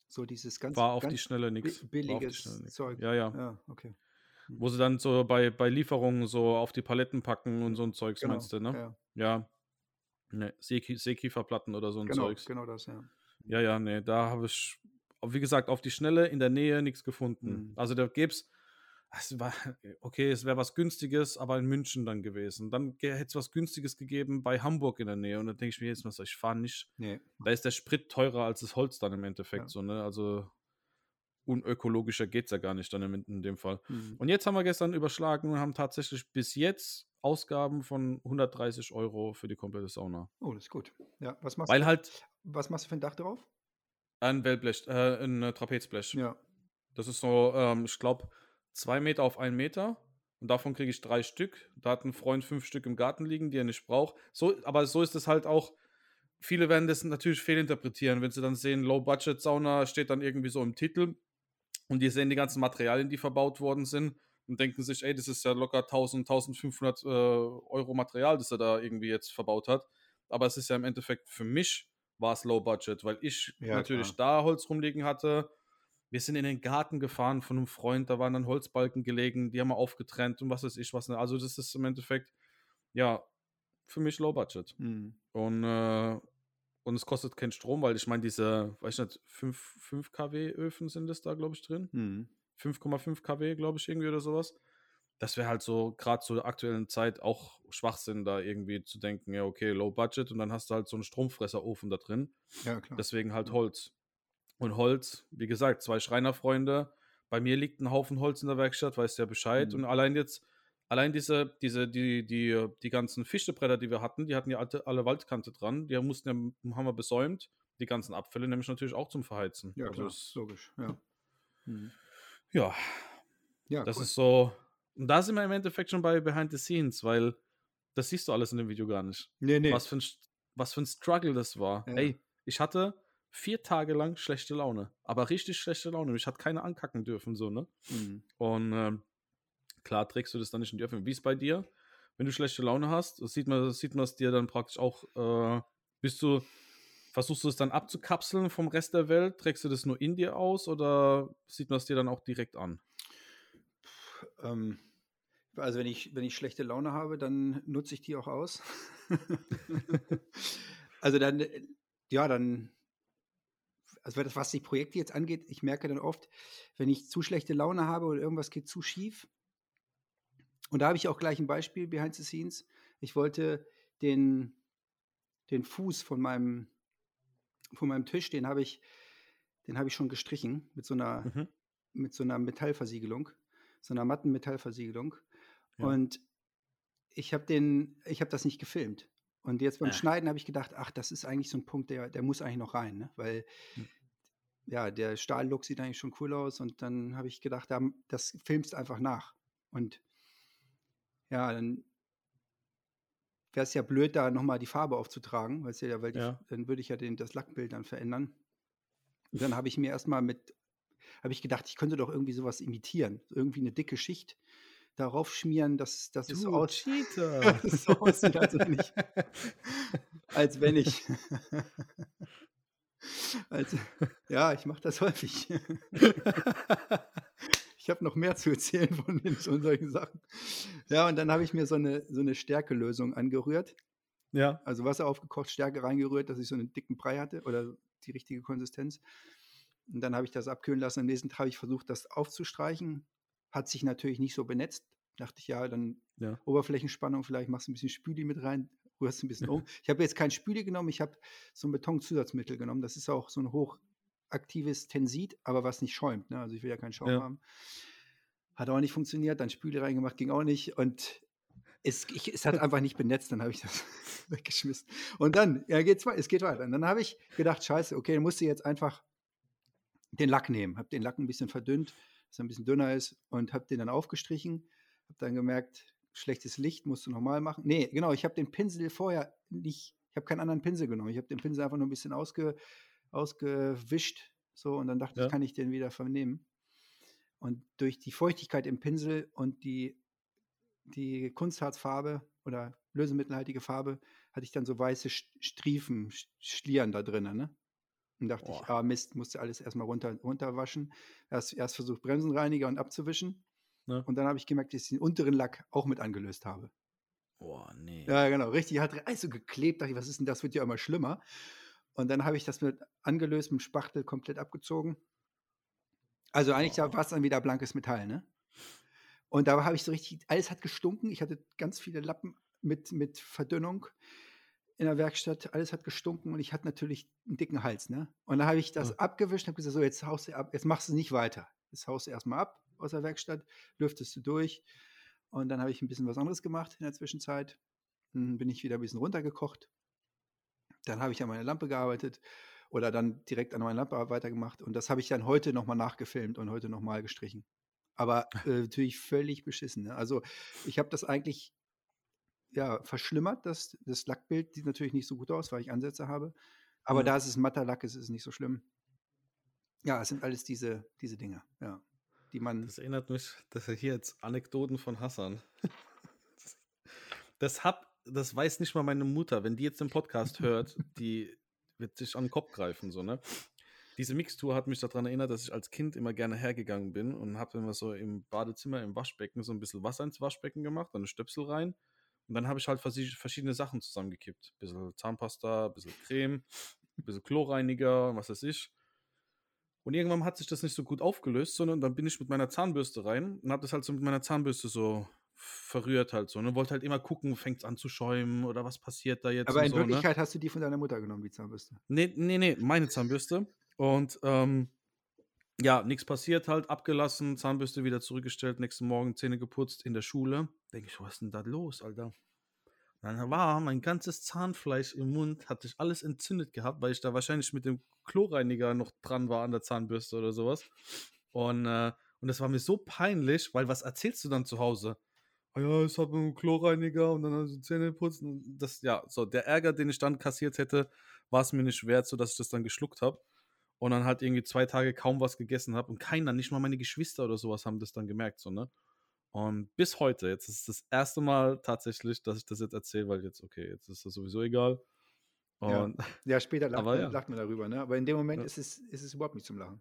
so dieses ganz, War auf ganz die Schnelle die billiges Schnelle. Zeug. Ja, ja. Ja, okay. Wo sie dann so bei, bei Lieferungen so auf die Paletten packen und so ein Zeugs, Genau. meinst du, ne? Ja, Ja. Ne, Seeki Seekieferplatten oder so ein genau, Zeugs. genau das, ja. Ja, ja, nee, da habe ich, wie gesagt, auf die Schnelle in der Nähe nichts gefunden. Mhm. Also da gäb's, es war, okay, es wäre was Günstiges, aber in München dann gewesen. Dann hätte es was Günstiges gegeben bei Hamburg in der Nähe. Und dann denke ich mir jetzt mal so, ich fahre nicht, Nee. da ist der Sprit teurer als das Holz dann im Endeffekt Ja. so, ne? Also unökologischer geht es ja gar nicht dann in, in dem Fall. Mhm. Und jetzt haben wir gestern überschlagen und haben tatsächlich bis jetzt Ausgaben von 130 Euro für die komplette Sauna. Oh, das ist gut. Ja, was machst, Weil du, halt was machst du für ein Dach drauf? ein Wellblech, äh, ein äh, Trapezblech. Ja. Das ist so, ähm, ich glaube, zwei Meter auf einen Meter. Und davon kriege ich drei Stück. Da hat ein Freund fünf Stück im Garten liegen, die er nicht braucht. So, aber so ist es halt auch. Viele werden das natürlich fehlinterpretieren, wenn sie dann sehen, Low-Budget-Sauna steht dann irgendwie so im Titel und die sehen die ganzen Materialien, die verbaut worden sind und denken sich, ey, das ist ja locker 1000, 1500 äh, Euro Material, das er da irgendwie jetzt verbaut hat. Aber es ist ja im Endeffekt für mich war es Low Budget, weil ich Ja, natürlich da Holz rumliegen hatte. Wir sind in den Garten gefahren von einem Freund, da waren dann Holzbalken gelegen, die haben wir aufgetrennt und was weiß ich was. Also das ist im Endeffekt, ja, für mich Low Budget. Mhm. Und, äh, und es kostet keinen Strom, weil ich meine, diese, weiß ich nicht, 5, 5 kW Öfen sind das da, glaube ich, drin. Mhm. 5,5 kW, glaube ich, irgendwie oder sowas. Das wäre halt so, gerade zur aktuellen Zeit auch Schwachsinn, da irgendwie zu denken, ja, okay, Low Budget und dann hast du halt so einen Stromfresserofen da drin. Ja, klar. Deswegen halt. Holz. Und Holz, wie gesagt, zwei Schreinerfreunde. Bei mir liegt ein Haufen Holz in der Werkstatt, weißt ja Bescheid. Mhm. Und allein jetzt, allein diese, diese, die, die, die ganzen Fichtebretter, die wir hatten, die hatten ja alte, alle Waldkante dran. Die mussten ja, haben wir besäumt. Die ganzen Abfälle nämlich natürlich auch zum Verheizen. ja, Also klar. Logisch. Ja. Mhm. ja, Ja, das cool. ist so. Und da sind wir im Endeffekt schon bei Behind the Scenes, weil das siehst du alles in dem Video gar nicht. Nee, nee. Was, für ein, was für ein Struggle das war. Ja. Ey, ich hatte vier Tage lang schlechte Laune. Aber richtig schlechte Laune. Mich hat keiner ankacken dürfen, so, ne? Mhm. Und ähm, klar trägst du das dann nicht in die Öffentlichkeit. Wie ist bei dir? Wenn du schlechte Laune hast, sieht man, sieht man es dir dann praktisch auch, äh, bist du, versuchst du es dann abzukapseln vom Rest der Welt? Trägst du das nur in dir aus oder sieht man es dir dann auch direkt an? Ähm, also wenn ich, wenn ich schlechte Laune habe, dann nutze ich die auch aus. also dann, ja, dann, also das, was die Projekte jetzt angeht, ich merke dann oft, wenn ich zu schlechte Laune habe oder irgendwas geht zu schief, und da habe ich auch gleich ein Beispiel behind the scenes. ich wollte den, den Fuß von meinem, von meinem Tisch, den habe ich, den habe ich schon gestrichen mit so einer, mhm. mit so einer Metallversiegelung, so einer matten Metallversiegelung. Ja. Und ich habe den, ich habe das nicht gefilmt. Und jetzt beim ja. Schneiden habe ich gedacht, ach, das ist eigentlich so ein Punkt, der, der muss eigentlich noch rein, ne? weil hm. ja, der Stahllook sieht eigentlich schon cool aus. Und dann habe ich gedacht, das filmst einfach nach. Und ja, dann wäre es ja blöd, da nochmal die Farbe aufzutragen, weißt du, ja, weil die, ja. dann würde ich ja den, das Lackbild dann verändern. Und dann habe ich mir erstmal mit, habe ich gedacht, ich könnte doch irgendwie sowas imitieren. Irgendwie eine dicke Schicht darauf schmieren, dass, dass es aus Cheater. so aussieht, als wenn ich, als wenn ich als, ja, ich mache das häufig. Ich habe noch mehr zu erzählen von, den, von solchen Sachen. Ja, und dann habe ich mir so eine, so eine Stärkelösung angerührt. Ja. Also Wasser aufgekocht, Stärke reingerührt, dass ich so einen dicken Brei hatte oder die richtige Konsistenz. Und dann habe ich das abkühlen lassen. Am nächsten Tag habe ich versucht, das aufzustreichen. Hat sich natürlich nicht so benetzt. Dachte ich, ja, dann ja. Oberflächenspannung, vielleicht machst du ein bisschen Spüli mit rein, rührst ein bisschen um. Ich habe jetzt kein Spüli genommen, ich habe so ein Betonzusatzmittel genommen. Das ist auch so ein hochaktives Tensit, aber was nicht schäumt. Ne? Also ich will ja keinen Schaum ja. haben. Hat auch nicht funktioniert, dann Spüli reingemacht, ging auch nicht. Und es, ich, es hat einfach nicht benetzt, dann habe ich das weggeschmissen. Und dann, ja, geht's, es geht weiter. Und dann habe ich gedacht, scheiße, okay, dann musst du jetzt einfach den Lack nehmen. Habe den Lack ein bisschen verdünnt, dass er ein bisschen dünner ist und habe den dann aufgestrichen habe dann gemerkt, schlechtes Licht musst du nochmal machen. Nee, genau, ich habe den Pinsel vorher nicht, ich habe keinen anderen Pinsel genommen. Ich habe den Pinsel einfach nur ein bisschen ausge, ausgewischt. So, und dann dachte ja. ich, kann ich den wieder vernehmen. Und durch die Feuchtigkeit im Pinsel und die, die Kunstharzfarbe oder lösemittelhaltige Farbe hatte ich dann so weiße Striefen, Schlieren da drinnen. Ne? Und dachte Boah. ich, ah Mist, musste alles erstmal runter, runterwaschen. Erst, erst versucht, Bremsenreiniger und abzuwischen. Ne? Und dann habe ich gemerkt, dass ich den unteren Lack auch mit angelöst habe. Boah, nee. Ja, genau, richtig. Hat alles so geklebt. Dachte ich, was ist denn das? Wird ja immer schlimmer. Und dann habe ich das mit angelöst, mit dem Spachtel komplett abgezogen. Also eigentlich war es dann wieder blankes Metall, ne? Und da habe ich so richtig, alles hat gestunken. Ich hatte ganz viele Lappen mit, mit Verdünnung in der Werkstatt. Alles hat gestunken und ich hatte natürlich einen dicken Hals, ne? Und da habe ich das ja. abgewischt und habe gesagt, so, jetzt haust du ab, jetzt machst du nicht weiter. Jetzt haust du erstmal ab aus der Werkstatt, lüftest du durch. Und dann habe ich ein bisschen was anderes gemacht in der Zwischenzeit. Dann bin ich wieder ein bisschen runtergekocht. Dann habe ich an meiner Lampe gearbeitet oder dann direkt an meiner Lampe weitergemacht. Und das habe ich dann heute nochmal nachgefilmt und heute nochmal gestrichen. Aber äh, natürlich völlig beschissen. Ne? Also ich habe das eigentlich ja, verschlimmert. Das, das Lackbild sieht natürlich nicht so gut aus, weil ich Ansätze habe. Aber mhm. da es matter Lack ist, ist es nicht so schlimm. Ja, es sind alles diese, diese Dinge. Ja die man. Das erinnert mich, dass er hier jetzt Anekdoten von Hassan. das hab, das weiß nicht mal meine Mutter. Wenn die jetzt den Podcast hört, die wird sich an den Kopf greifen, so, ne? Diese Mixtur hat mich daran erinnert, dass ich als Kind immer gerne hergegangen bin und habe immer so im Badezimmer, im Waschbecken, so ein bisschen Wasser ins Waschbecken gemacht, dann eine Stöpsel rein. Und dann habe ich halt verschiedene Sachen zusammengekippt. Ein bisschen Zahnpasta, ein bisschen Creme, ein bisschen Chlorreiniger, was weiß ich. Und irgendwann hat sich das nicht so gut aufgelöst, sondern dann bin ich mit meiner Zahnbürste rein und habe das halt so mit meiner Zahnbürste so verrührt halt so. Und ne? wollte halt immer gucken, fängt es an zu schäumen oder was passiert da jetzt. Aber in so, ne? Wirklichkeit ne? hast du die von deiner Mutter genommen, die Zahnbürste. Nee, nee, nee, meine Zahnbürste. Und ähm, ja, nichts passiert halt, abgelassen, Zahnbürste wieder zurückgestellt, nächsten Morgen Zähne geputzt in der Schule. Denke ich, was ist denn da los, Alter? Dann war mein ganzes Zahnfleisch im Mund, hatte ich alles entzündet gehabt, weil ich da wahrscheinlich mit dem Kloreiniger noch dran war an der Zahnbürste oder sowas. Und, äh, und das war mir so peinlich, weil was erzählst du dann zu Hause? Oh ja, ich habe einen Kloreiniger und dann also Zähne putzen. Das, ja, so, der Ärger, den ich dann kassiert hätte, war es mir nicht wert, sodass ich das dann geschluckt habe. Und dann halt irgendwie zwei Tage kaum was gegessen habe. Und keiner, nicht mal meine Geschwister oder sowas, haben das dann gemerkt, so, ne? Und bis heute, jetzt ist das erste Mal tatsächlich, dass ich das jetzt erzähle, weil jetzt, okay, jetzt ist das sowieso egal. Und, ja. ja, später lacht, man, ja. lacht, man, darüber, ne? Aber in dem Moment ja. ist, es, ist es überhaupt nicht zum Lachen.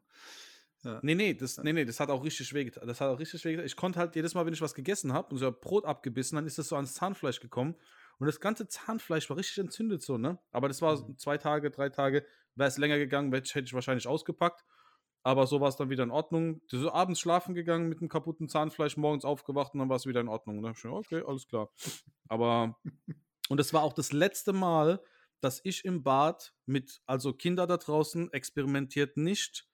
Ja. Nee, nee, das, nee, nee, das hat auch richtig schwer getan. Das hat auch richtig schwer Ich konnte halt jedes Mal, wenn ich was gegessen habe und so Brot abgebissen, dann ist das so ans Zahnfleisch gekommen. Und das ganze Zahnfleisch war richtig entzündet so, ne? Aber das war mhm. zwei Tage, drei Tage. Wäre es länger gegangen, hätte ich wahrscheinlich ausgepackt. aber so war es dann wieder in Ordnung. Du so abends schlafen gegangen mit einem kaputten Zahnfleisch, morgens aufgewacht und dann war es wieder in Ordnung. Ne? Okay, alles klar. Aber, und es war auch das letzte Mal, dass ich im Bad mit, also Kinder da draußen, experimentiert nicht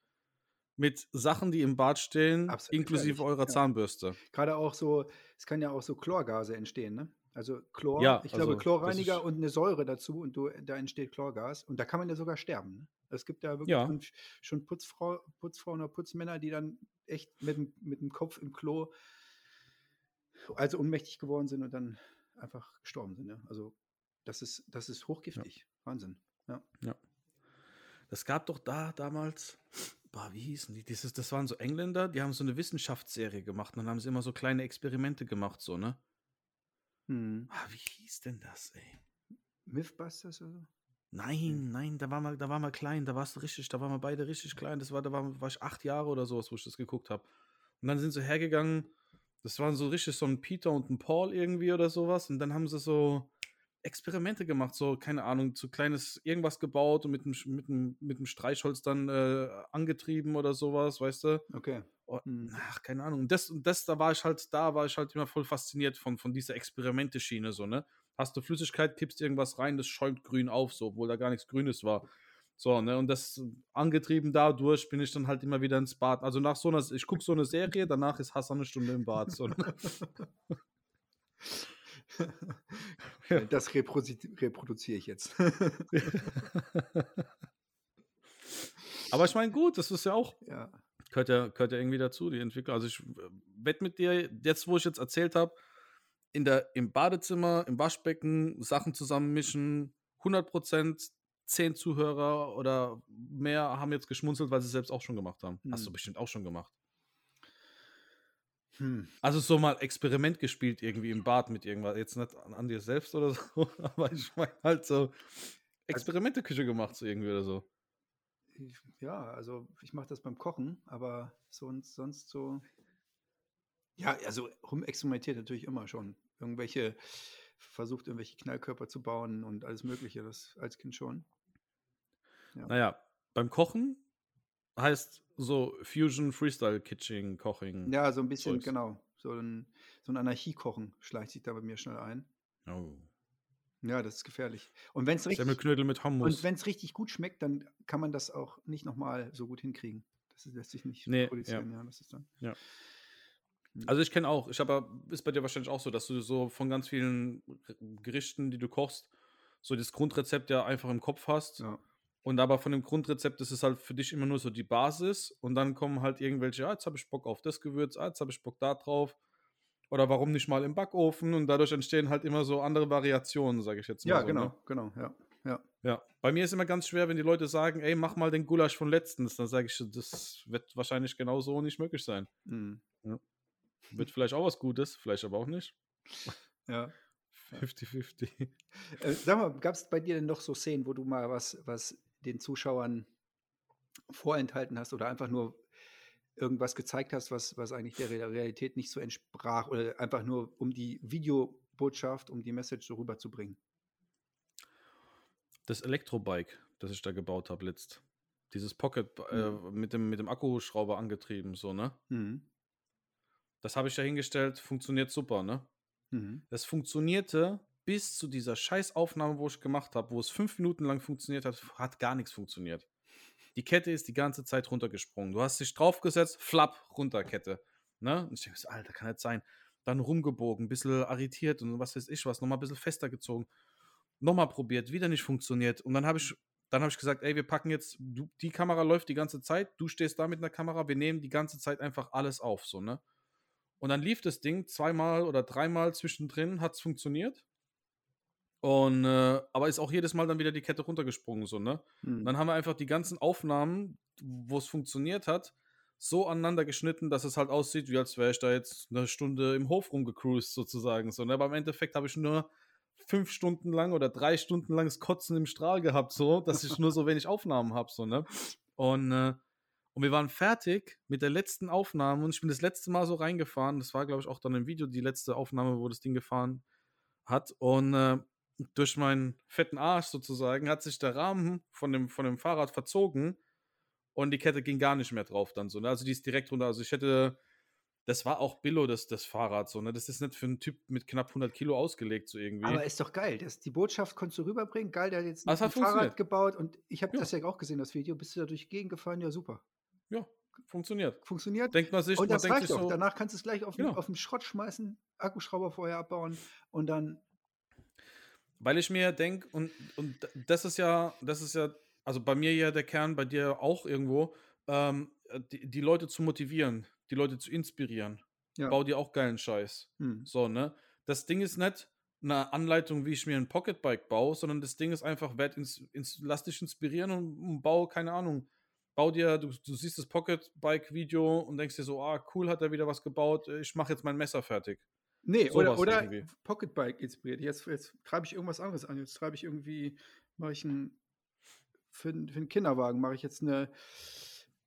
mit Sachen, die im Bad stehen, Absolut inklusive gefährlich. eurer Zahnbürste. Ja. Gerade auch so, es kann ja auch so Chlorgase entstehen, ne? Also Chlor, ja, ich glaube also, Chlorreiniger und eine Säure dazu und du, da entsteht Chlorgas und da kann man ja sogar sterben. Ne? Es gibt ja wirklich ja. Schon, schon Putzfrau, Putzfrauen oder Putzmänner, die dann echt mit, mit dem Kopf im Klo also ohnmächtig geworden sind und dann einfach gestorben sind. Ja? Also das ist, das ist hochgiftig. Ja. Wahnsinn. Ja. ja. Es gab doch da damals, boah, wie hießen die? Dieses, das waren so Engländer, die haben so eine Wissenschaftsserie gemacht und dann haben sie immer so kleine Experimente gemacht, so, ne? Hm. Ah, wie hieß denn das, ey? Mythbusters oder so? Nein, nein, da war mal, da war mal klein, da warst du richtig, da waren wir beide richtig klein. Das war, da war, war ich acht Jahre oder sowas, wo ich das geguckt habe. Und dann sind sie hergegangen, das waren so richtig so ein Peter und ein Paul irgendwie oder sowas. Und dann haben sie so Experimente gemacht, so, keine Ahnung, so kleines irgendwas gebaut und mit einem, mit einem, mit einem Streichholz dann äh, angetrieben oder sowas, weißt du? Okay. Und, hm. ach, keine Ahnung. Das, das, da war ich halt, da war ich halt immer voll fasziniert von, von dieser Experimente-Schiene, so, ne? Hast du Flüssigkeit, kippst irgendwas rein, das schäumt grün auf, so, obwohl da gar nichts Grünes war. So, ne, und das angetrieben dadurch bin ich dann halt immer wieder ins Bad. Also nach so einer, ich gucke so eine Serie, danach ist Hassan eine Stunde im Bad. So. Ne? das reprodu reproduziere ich jetzt. Aber ich meine, gut, das ist ja auch. Ja. Gehört ja, gehört ja irgendwie dazu, die Entwicklung. Also ich äh, wette mit dir, jetzt wo ich jetzt erzählt habe, in der, im Badezimmer, im Waschbecken Sachen zusammenmischen, 100% zehn Zuhörer oder mehr haben jetzt geschmunzelt, weil sie es selbst auch schon gemacht haben. Hm. Hast du hm. bestimmt auch schon gemacht. Hm. Also so mal Experiment gespielt irgendwie im Bad mit irgendwas. Jetzt nicht an, an dir selbst oder so, aber ich meine halt so also Experimenteküche gemacht so irgendwie oder so. Ja, also ich mache das beim Kochen, aber sonst, sonst so. Ja, also rumexperimentiert natürlich immer schon. Irgendwelche, versucht irgendwelche Knallkörper zu bauen und alles Mögliche, das als Kind schon. Ja. Naja, beim Kochen heißt so Fusion Freestyle Kitchen Koching. Ja, so ein bisschen, Zeugs. genau. So ein, so ein Anarchie-Kochen schleicht sich da bei mir schnell ein. Oh. Ja, das ist gefährlich. Und wenn es richtig, mit Hummus. Und wenn es richtig gut schmeckt, dann kann man das auch nicht nochmal so gut hinkriegen. Das lässt sich nicht nee, produzieren. Ja. ja. das ist dann. Ja. Hm. Also ich kenne auch, ich habe, ist bei dir wahrscheinlich auch so, dass du so von ganz vielen Gerichten, die du kochst, so das Grundrezept ja einfach im Kopf hast. Ja. Und aber von dem Grundrezept ist es halt für dich immer nur so die Basis und dann kommen halt irgendwelche, ah, jetzt habe ich Bock auf das Gewürz, ah, jetzt habe ich Bock da drauf. Oder warum nicht mal im Backofen? Und dadurch entstehen halt immer so andere Variationen, sage ich jetzt mal. Ja, so, genau, ne? genau, ja. Ja. ja, bei mir ist immer ganz schwer, wenn die Leute sagen, ey, mach mal den Gulasch von letztens, dann sage ich, das wird wahrscheinlich genau so nicht möglich sein. Mhm. Ja. Wird vielleicht auch was Gutes, vielleicht aber auch nicht. Ja. 50-50. Äh, sag mal, gab es bei dir denn noch so Szenen, wo du mal was, was den Zuschauern vorenthalten hast oder einfach nur irgendwas gezeigt hast, was, was eigentlich der Realität nicht so entsprach oder einfach nur um die Videobotschaft, um die Message so rüberzubringen? Das Elektrobike, das ich da gebaut habe letzt. Dieses Pocket äh, mhm. mit, dem, mit dem Akkuschrauber angetrieben, so, ne? Mhm. Das habe ich da hingestellt, funktioniert super, ne? Mhm. Das funktionierte bis zu dieser Scheißaufnahme, wo ich gemacht habe, wo es fünf Minuten lang funktioniert hat, hat gar nichts funktioniert. Die Kette ist die ganze Zeit runtergesprungen. Du hast dich draufgesetzt, flapp, runter Kette. Ne? Und ich denke, Alter, kann das sein? Dann rumgebogen, ein bisschen arretiert und was weiß ich was, nochmal ein bisschen fester gezogen. Nochmal probiert, wieder nicht funktioniert. Und dann habe ich, dann habe ich gesagt, ey, wir packen jetzt, du, die Kamera läuft die ganze Zeit, du stehst da mit einer Kamera, wir nehmen die ganze Zeit einfach alles auf, so, ne? Und dann lief das Ding zweimal oder dreimal zwischendrin, hat es funktioniert. Und, äh, aber ist auch jedes Mal dann wieder die Kette runtergesprungen, so, ne? Mhm. Dann haben wir einfach die ganzen Aufnahmen, wo es funktioniert hat, so aneinander geschnitten, dass es halt aussieht, wie als wäre ich da jetzt eine Stunde im Hof rumgecruised, sozusagen. So, ne? Aber im Endeffekt habe ich nur fünf Stunden lang oder drei Stunden langes Kotzen im Strahl gehabt, so, dass ich nur so wenig Aufnahmen habe, so, ne? Und, äh, und wir waren fertig mit der letzten Aufnahme und ich bin das letzte Mal so reingefahren. Das war, glaube ich, auch dann im Video die letzte Aufnahme, wo das Ding gefahren hat. Und äh, durch meinen fetten Arsch sozusagen hat sich der Rahmen von dem, von dem Fahrrad verzogen und die Kette ging gar nicht mehr drauf dann so. Ne? Also die ist direkt runter. Also ich hätte, das war auch Billo, das, das Fahrrad so. Ne? Das ist nicht für einen Typ mit knapp 100 Kilo ausgelegt so irgendwie. Aber ist doch geil. Das, die Botschaft konntest du rüberbringen. Geil, der hat jetzt Das ein hat Fahrrad gebaut und ich habe Ja. das ja auch gesehen, das Video. Bist du da durch die Gegend gefahren? Ja, super. Ja, funktioniert. Funktioniert. Denkt man sich, Und man das denkt reicht doch. so, Danach kannst du es gleich auf, Genau. auf den Schrott schmeißen, Akkuschrauber vorher abbauen und dann. Weil ich mir denke, und, und das ist ja, das ist ja, also bei mir ja der Kern, bei dir auch irgendwo, ähm, die, die Leute zu motivieren, die Leute zu inspirieren. Ja. Bau dir auch geilen Scheiß. Hm. So, ne? Das Ding ist nicht eine Anleitung, wie ich mir ein Pocketbike baue, sondern das Ding ist einfach, werd ins, ins, lass dich inspirieren und, und bau, keine Ahnung, bau dir, du, du siehst das Pocketbike-Video und denkst dir so, ah, cool, hat er wieder was gebaut, ich mache jetzt mein Messer fertig. Nee, oder, Sowas oder irgendwie. Pocketbike inspiriert. Jetzt, jetzt treibe ich irgendwas anderes an. Jetzt treibe ich irgendwie, mache ich ein, für, für einen Kinderwagen mache ich jetzt eine,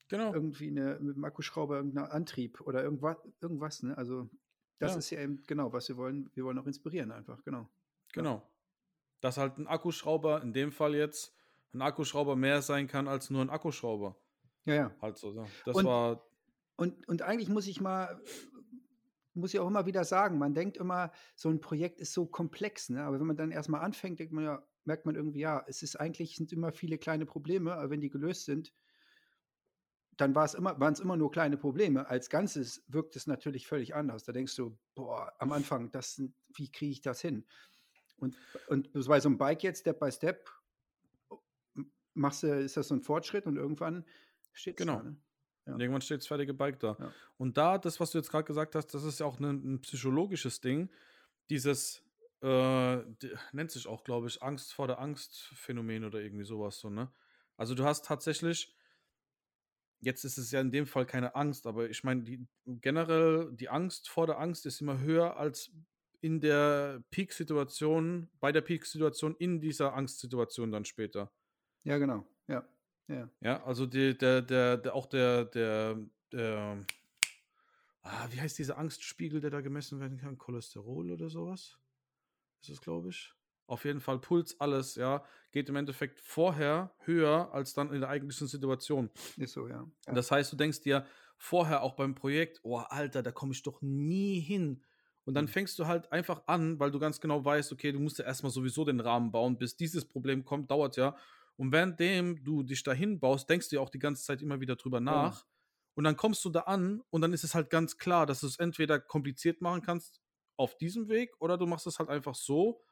Genau. irgendwie eine, mit dem Akkuschrauber irgendeinen Antrieb oder irgendwas, irgendwas, ne? Also, das Ja. ist ja eben genau, was wir wollen. Wir wollen auch inspirieren einfach, genau. Genau. Dass halt ein Akkuschrauber, in dem Fall jetzt, ein Akkuschrauber mehr sein kann als nur ein Akkuschrauber. Ja, ja. Halt so. Ja. Das Und- war. Und, und eigentlich muss ich mal, muss ich auch immer wieder sagen, man denkt immer, so ein Projekt ist so komplex, ne? aber wenn man dann erstmal anfängt, denkt man ja, merkt man irgendwie, ja, es ist eigentlich, sind immer viele kleine Probleme, aber wenn die gelöst sind, dann war es immer, waren es immer nur kleine Probleme. Als Ganzes wirkt es natürlich völlig anders. Da denkst du, boah, am Anfang, das wie kriege ich das hin? Und, und bei so einem Bike jetzt, Step by Step, machst du, ist das so ein Fortschritt und irgendwann steht Genau. da. Ne? Ja. Und Irgendwann steht das fertige Bike da. Ja. Und da, das, was du jetzt gerade gesagt hast, das ist ja auch ne, ein psychologisches Ding. Dieses, äh, d- nennt sich auch, glaube ich, Angst vor der Angst-Phänomen oder irgendwie sowas so, ne? Also du hast tatsächlich, jetzt ist es ja in dem Fall keine Angst, aber ich meine, die, generell die Angst vor der Angst ist immer höher als in der Peak-Situation, bei der Peak-Situation in dieser Angstsituation dann später. Ja, genau. Ja. Ja. Ja, also die, der, der, der, auch der, der, der, ah, wie heißt dieser Angstspiegel, der da gemessen werden kann? Cholesterol oder sowas? Ist es, glaube ich. Auf jeden Fall Puls, alles, ja, geht im Endeffekt vorher höher als dann in der eigentlichen Situation. Ist so, ja. ja. Das heißt, du denkst dir vorher auch beim Projekt, oh Alter, da komme ich doch nie hin. Und dann Mhm. fängst du halt einfach an, weil du ganz genau weißt, okay, du musst ja erstmal sowieso den Rahmen bauen, bis dieses Problem kommt, dauert ja. Und währenddem du dich dahin baust, denkst du ja auch die ganze Zeit immer wieder drüber nach. Und dann kommst du da an und dann ist es halt ganz klar, dass du es entweder kompliziert machen kannst auf diesem Weg oder du machst es halt einfach so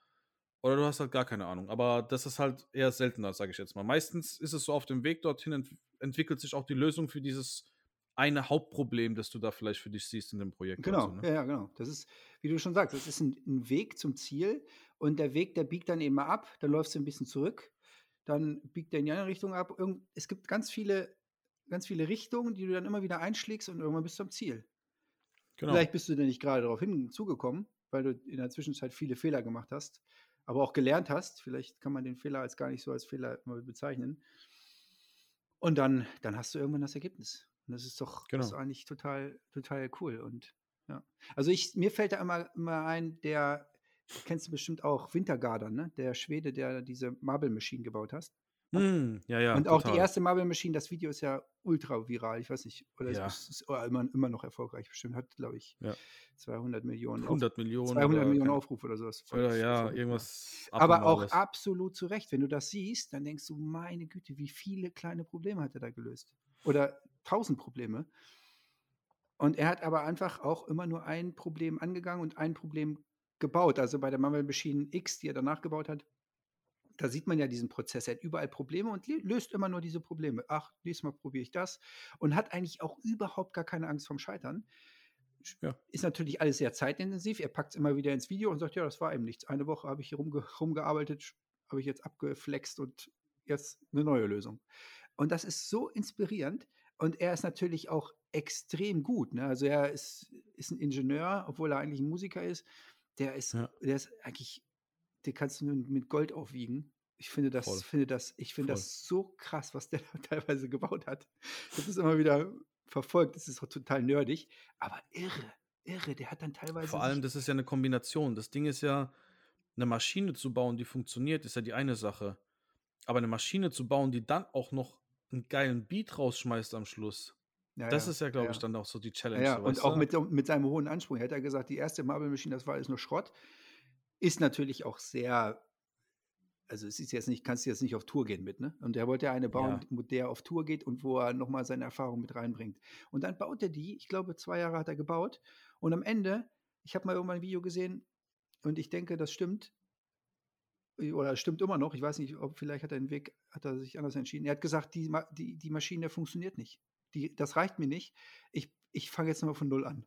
oder du hast halt gar keine Ahnung. Aber das ist halt eher seltener, sage ich jetzt mal. Meistens ist es so, auf dem Weg dorthin ent entwickelt sich auch die Lösung für dieses eine Hauptproblem, das du da vielleicht für dich siehst in dem Projekt. Genau, Also, ne? ja, ja, genau. Das ist, wie du schon sagst, das ist ein, ein Weg zum Ziel und der Weg, der biegt dann eben mal ab, dann läufst du ein bisschen zurück, dann biegt der in die andere Richtung ab. Irgend, es gibt ganz viele, ganz viele Richtungen, die du dann immer wieder einschlägst und irgendwann bist du am Ziel. Genau. Vielleicht bist du denn nicht gerade darauf hinzugekommen, weil du in der Zwischenzeit viele Fehler gemacht hast, aber auch gelernt hast. Vielleicht kann man den Fehler als gar nicht so als Fehler bezeichnen. Und dann, dann hast du irgendwann das Ergebnis. Und das ist doch das ist Genau. eigentlich total, total cool. Und ja. Also ich, mir fällt da immer, immer ein, der, kennst du bestimmt auch, Wintergardern, ne? Der Schwede, der diese Marble Machine gebaut hat. Hm, ja, ja. und auch total. die erste Marble Machine, das Video ist ja ultra viral. Ich weiß nicht, oder Ja. es ist, ist oder immer, immer noch erfolgreich bestimmt. Hat, glaube ich, Ja. 200 Millionen, 100 Millionen. 200 oder Millionen Aufrufe oder sowas. Oder Völlig ja, verrückt, irgendwas. Aber auch absolut zu Recht. Wenn du das siehst, dann denkst du, meine Güte, wie viele kleine Probleme hat er da gelöst? Oder tausend Probleme. Und er hat aber einfach auch immer nur ein Problem angegangen und ein Problem gebaut. Also bei der Marvel Machine X, die er danach gebaut hat, da sieht man ja diesen Prozess. Er hat überall Probleme und lö- löst immer nur diese Probleme. Ach, nächstes Mal probiere ich das. Und hat eigentlich auch überhaupt gar keine Angst vom Scheitern. Sch- Ja. Ist natürlich alles sehr zeitintensiv. Er packt es immer wieder ins Video und sagt, ja, das war eben nichts. Eine Woche habe ich hier rumge rumgearbeitet, habe ich jetzt abgeflext und jetzt eine neue Lösung. Und das ist so inspirierend. Und er ist natürlich auch extrem gut. Ne? Also er ist, ist ein Ingenieur, obwohl er eigentlich ein Musiker ist. Der ist, Ja. der ist eigentlich, den kannst du nur mit Gold aufwiegen. Ich finde das, Voll. finde das, ich finde Voll. das so krass, was der da teilweise gebaut hat. Das ist immer wieder verfolgt. Das ist auch total nerdig. Aber irre, irre. Der hat dann teilweise. Vor allem, das ist ja eine Kombination. Das Ding ist ja, eine Maschine zu bauen, die funktioniert, ist ja die eine Sache. Aber eine Maschine zu bauen, die dann auch noch einen geilen Beat rausschmeißt am Schluss. Ja, das ja, ist ja, glaube ja. ich, dann auch so die Challenge. Ja, so, und auch mit, mit seinem hohen Anspruch. Er hat ja gesagt, die erste Marble Machine, das war alles nur Schrott. Ist natürlich auch sehr, also es ist jetzt nicht, kannst du jetzt nicht auf Tour gehen mit, ne? Und er wollte ja eine bauen, mit der auf Tour geht und wo er nochmal seine Erfahrung mit reinbringt. Und dann baut er die, ich glaube, zwei Jahre hat er gebaut. Und am Ende, ich habe mal irgendwann ein Video gesehen und ich denke, das stimmt. Oder stimmt immer noch. Ich weiß nicht, ob vielleicht hat er den Weg, hat er sich anders entschieden. Er hat gesagt, die, die, die Maschine funktioniert nicht. Die, das reicht mir nicht. Ich, ich fange jetzt nochmal von Null an.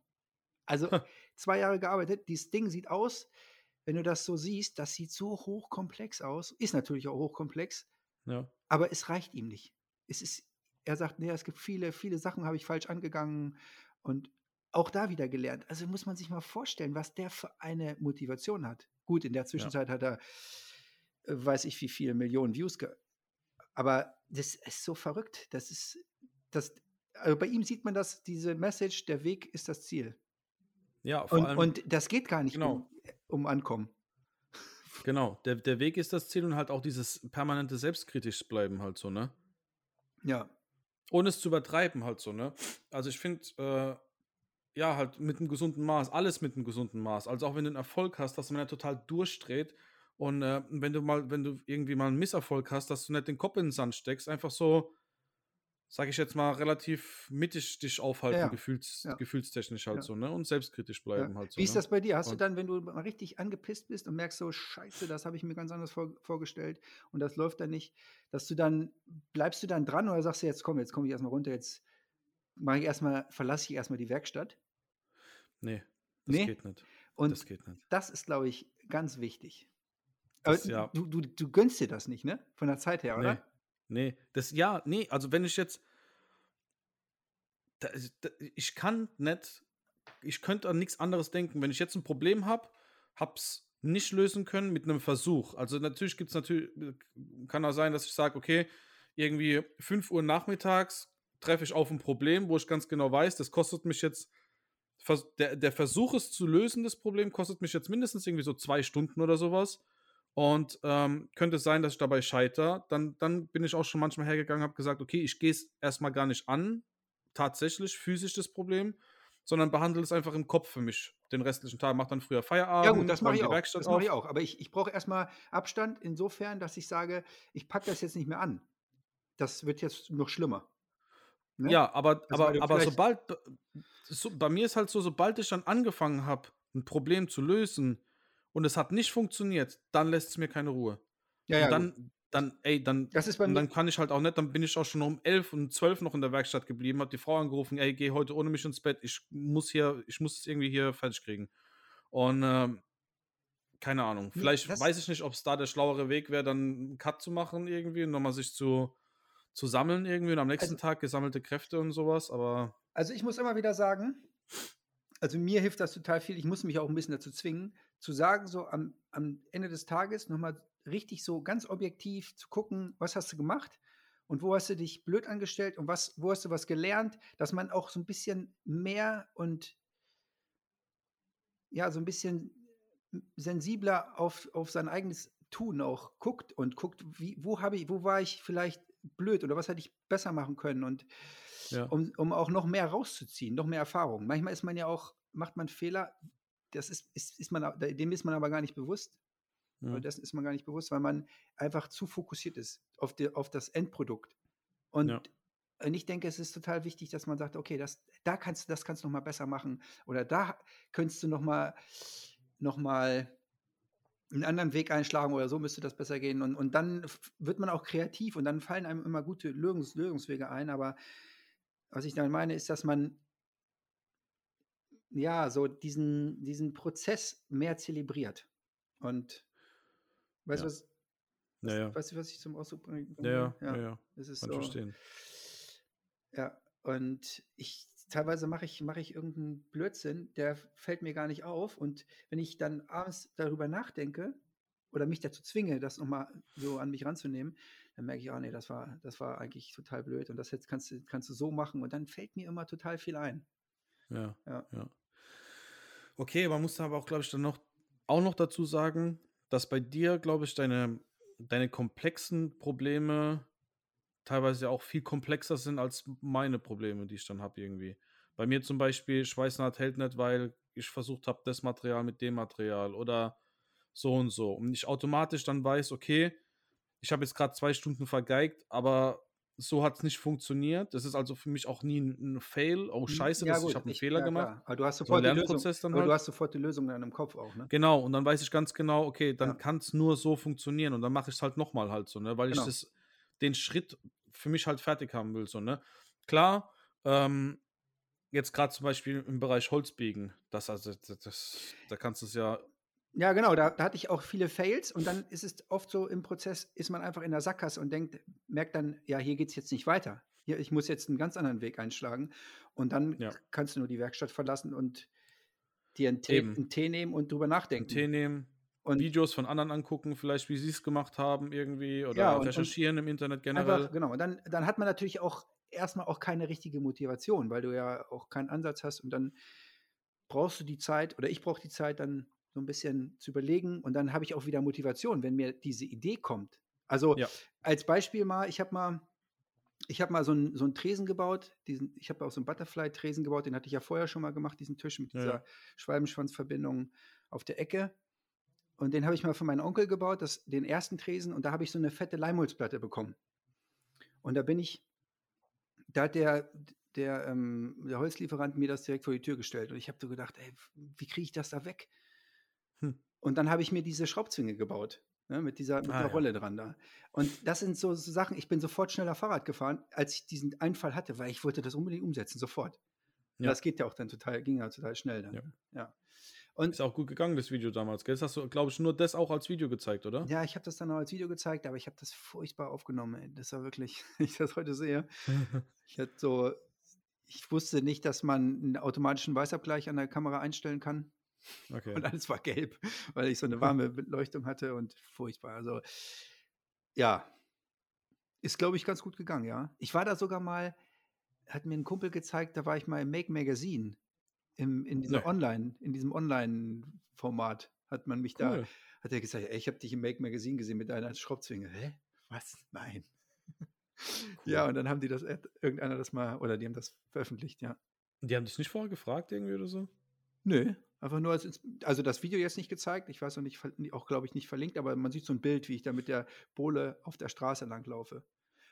Also zwei Jahre gearbeitet. Dieses Ding sieht aus, wenn du das so siehst, das sieht so hochkomplex aus. Ist natürlich auch hochkomplex, Ja. aber es reicht ihm nicht. Es ist, er sagt, nee, es gibt viele, viele Sachen habe ich falsch angegangen und auch da wieder gelernt. Also muss man sich mal vorstellen, was der für eine Motivation hat. Gut, in der Zwischenzeit hat er, äh, weiß ich wie viele Millionen Views, aber das ist so verrückt. Das ist, das, also bei ihm sieht man das, diese Message, der Weg ist das Ziel. Ja, vor Und, allem, und das geht gar nicht Genau. um, um Ankommen. genau, der, der Weg ist das Ziel und halt auch dieses permanente Selbstkritisch bleiben halt so, ne? Ja, Ohne es zu übertreiben halt so, ne? Also ich finde, äh, ja, halt mit einem gesunden Maß, alles mit einem gesunden Maß. Also auch wenn du einen Erfolg hast, dass man ja total durchdreht und äh, wenn du mal, wenn du irgendwie mal einen Misserfolg hast, dass du nicht den Kopf in den Sand steckst, einfach so, sag ich jetzt mal, relativ mittig dich aufhalten, Ja, gefühls, ja. gefühlstechnisch halt Ja. so, ne? Und selbstkritisch bleiben halt so. Wie ist ne? das bei dir? Hast du Und- dann, wenn du mal richtig angepisst bist und merkst so, scheiße, das habe ich mir ganz anders vor, vorgestellt und das läuft dann nicht, dass du dann, bleibst du dann dran oder sagst du jetzt, komm, jetzt komme ich erstmal runter, jetzt mache ich erstmal, verlasse ich erstmal die Werkstatt? Nee, das Nee? geht nicht. Und das geht nicht. das ist, glaube ich, ganz wichtig. Das, ja. du, du, du gönnst dir das nicht, ne? Von der Zeit her, oder? Nee, das, ja, nee, also wenn ich jetzt, da, da, ich kann nicht, ich könnte an nichts anderes denken. Wenn ich jetzt ein Problem habe, hab's nicht lösen können mit einem Versuch. Also natürlich gibt es natürlich, kann auch sein, dass ich sage, okay, irgendwie 5 Uhr nachmittags treffe ich auf ein Problem, wo ich ganz genau weiß, das kostet mich jetzt, der, der Versuch es zu lösen, das Problem, kostet mich jetzt mindestens irgendwie so zwei Stunden oder sowas. Und ähm, könnte sein, dass ich dabei scheitere. Dann, dann bin ich auch schon manchmal hergegangen, habe gesagt, okay, ich gehe es erstmal gar nicht an, tatsächlich physisch das Problem, sondern behandle es einfach im Kopf für mich den restlichen Tag. Mach dann früher Feierabend. Ja gut, das mache ich auch. Werkstatt Das mache auf. ich auch. Aber ich, ich brauche erstmal Abstand insofern, dass ich sage, ich packe das jetzt nicht mehr an. Das wird jetzt noch schlimmer. Ne? Ja, aber, Also, aber, aber sobald, so, bei mir ist halt so, sobald ich dann angefangen habe, ein Problem zu lösen und es hat nicht funktioniert, dann lässt es mir keine Ruhe. ja, ja, und gut. dann, dann, ey, dann, Das ist bei und mir. dann kann ich halt auch nicht, dann bin ich auch schon um 11 und 12 noch in der Werkstatt geblieben, habe die Frau angerufen, ey, geh heute ohne mich ins Bett, ich muss hier, ich muss es irgendwie hier fertig kriegen. Und ähm, keine Ahnung, Nee, vielleicht das- weiß ich nicht, ob es da der schlauere Weg wäre, dann einen Cut zu machen irgendwie und nochmal sich zu, zu sammeln irgendwie und am nächsten Also- Tag gesammelte Kräfte und sowas, aber Also ich muss immer wieder sagen, also mir hilft das total viel. Ich muss mich auch ein bisschen dazu zwingen, zu sagen, so am, am Ende des Tages nochmal richtig so ganz objektiv zu gucken, was hast du gemacht und wo hast du dich blöd angestellt und was, wo hast du was gelernt, dass man auch so ein bisschen mehr und ja, so ein bisschen sensibler auf, auf sein eigenes Tun auch guckt und guckt, wie, wo habe ich, wo war ich vielleicht blöd oder was hätte ich besser machen können und ja. um, um auch noch mehr rauszuziehen, noch mehr Erfahrung. Manchmal ist man ja auch, macht man Fehler, das ist, ist, ist man, dem ist man aber gar nicht bewusst. Mhm. Oder dessen ist man gar nicht bewusst, weil man einfach zu fokussiert ist auf, die, auf das Endprodukt. Und, Ja. und ich denke, es ist total wichtig, dass man sagt, okay, das, da kannst du, das kannst du noch mal besser machen. Oder da könntest du noch mal, noch mal einen anderen Weg einschlagen oder so müsste das besser gehen. Und, und dann wird man auch kreativ und dann fallen einem immer gute Lösungs Lösungswege ein. Aber was ich damit meine, ist, dass man ja so diesen, diesen Prozess mehr zelebriert. Und weißt du, Ja. was, Ja, ja. weißt du, was ich zum Ausdruck bringe? Ja, ja, ja, ja. Es ist so, verstehen. ja, und ich teilweise mache ich, mache ich irgendeinen Blödsinn, der fällt mir gar nicht auf. Und wenn ich dann abends darüber nachdenke oder mich dazu zwinge, das nochmal so an mich ranzunehmen, dann merke ich, ah nee, das war, das war eigentlich total blöd und das jetzt kannst du, kannst du so machen und dann fällt mir immer total viel ein. Ja, Ja. ja. Okay, man muss aber auch, glaube ich, dann noch auch noch dazu sagen, dass bei dir, glaube ich, deine, deine komplexen Probleme teilweise auch viel komplexer sind als meine Probleme, die ich dann habe irgendwie. Bei mir zum Beispiel, Schweißnaht hält nicht, weil ich versucht habe, das Material mit dem Material oder so und so. Und ich automatisch dann weiß, okay, ich habe jetzt gerade zwei Stunden vergeigt, aber so hat es nicht funktioniert. Das ist also für mich auch nie ein, ein Fail. Oh, scheiße, ja, ich habe einen ich, Fehler ja, gemacht. Aber du hast sofort, so die Lösung, dann halt. du hast sofort die Lösung dann im Kopf auch, ne? Genau, und dann weiß ich ganz genau, okay, dann ja. kann es nur so funktionieren und dann mache ich es halt nochmal halt so, ne? Weil genau. ich das, den Schritt für mich halt fertig haben will, so, ne? Klar, ähm, jetzt gerade zum Beispiel im Bereich Holzbiegen, das, also, das, das da kannst du es ja ja, genau, da, da, hatte ich auch viele Fails und dann ist es oft so im Prozess, ist man einfach in der Sackgasse und denkt, merkt dann, ja, hier geht es jetzt nicht weiter. Hier, ich muss jetzt einen ganz anderen Weg einschlagen. Und dann ja. kannst du nur die Werkstatt verlassen und dir einen Tee, einen Tee nehmen und drüber nachdenken. Einen Tee nehmen, und Videos von anderen angucken, vielleicht wie sie es gemacht haben irgendwie oder ja, und, recherchieren und im Internet generell. Einfach, genau, und dann, dann hat man natürlich auch erstmal auch keine richtige Motivation, weil du ja auch keinen Ansatz hast und dann brauchst du die Zeit oder ich brauche die Zeit dann so ein bisschen zu überlegen und dann habe ich auch wieder Motivation, wenn mir diese Idee kommt. Also ja. als Beispiel mal, ich habe mal, ich habe mal so einen, so einen Tresen gebaut, diesen, ich habe auch so einen Butterfly-Tresen gebaut, den hatte ich ja vorher schon mal gemacht, diesen Tisch mit dieser ja. Schwalbenschwanzverbindung auf der Ecke. Und den habe ich mal für meinen Onkel gebaut, das, den ersten Tresen, und da habe ich so eine fette Leimholzplatte bekommen. Und da bin ich, da hat der, der, ähm, der Holzlieferant mir das direkt vor die Tür gestellt. Und ich habe so gedacht, ey, wie kriege ich das da weg? Hm. Und dann habe ich mir diese Schraubzwinge gebaut. Ne, mit dieser mit ah, der Rolle dran da. Und das sind so, so, Sachen, ich bin sofort schneller Fahrrad gefahren, als ich diesen Einfall hatte, weil ich wollte das unbedingt umsetzen, sofort. Ja. Das geht ja auch dann total, ging ja total schnell dann. Ja. ja. Und ist auch gut gegangen, das Video damals. Gell? Das hast du, glaube ich, nur das auch als Video gezeigt, oder? Ja, ich habe das dann auch als Video gezeigt, aber ich habe das furchtbar aufgenommen. Ey. Das war wirklich, ich das heute sehe. ich hatte so, ich wusste nicht, dass man einen automatischen Weißabgleich an der Kamera einstellen kann. Okay. Und alles war gelb, weil ich so eine warme Beleuchtung hatte und furchtbar. Also, ja, ist, glaube ich, ganz gut gegangen, ja. Ich war da sogar mal, hat mir ein Kumpel gezeigt, da war ich mal im Make Magazine, im, in dieser nee. Online, in diesem Online-Format hat man mich cool. da, hat er gesagt, ey, ich habe dich im Make Magazine gesehen mit deiner Schraubzwinge. Hä? Was? Nein. Cool. Ja, und dann haben die das, irgendeiner das mal, oder die haben das veröffentlicht, ja. Die haben dich nicht vorher gefragt irgendwie oder so? Nö, einfach nur als, also das Video jetzt nicht gezeigt, ich weiß noch nicht, auch glaube ich nicht verlinkt, aber man sieht so ein Bild, wie ich da mit der Bohle auf der Straße langlaufe.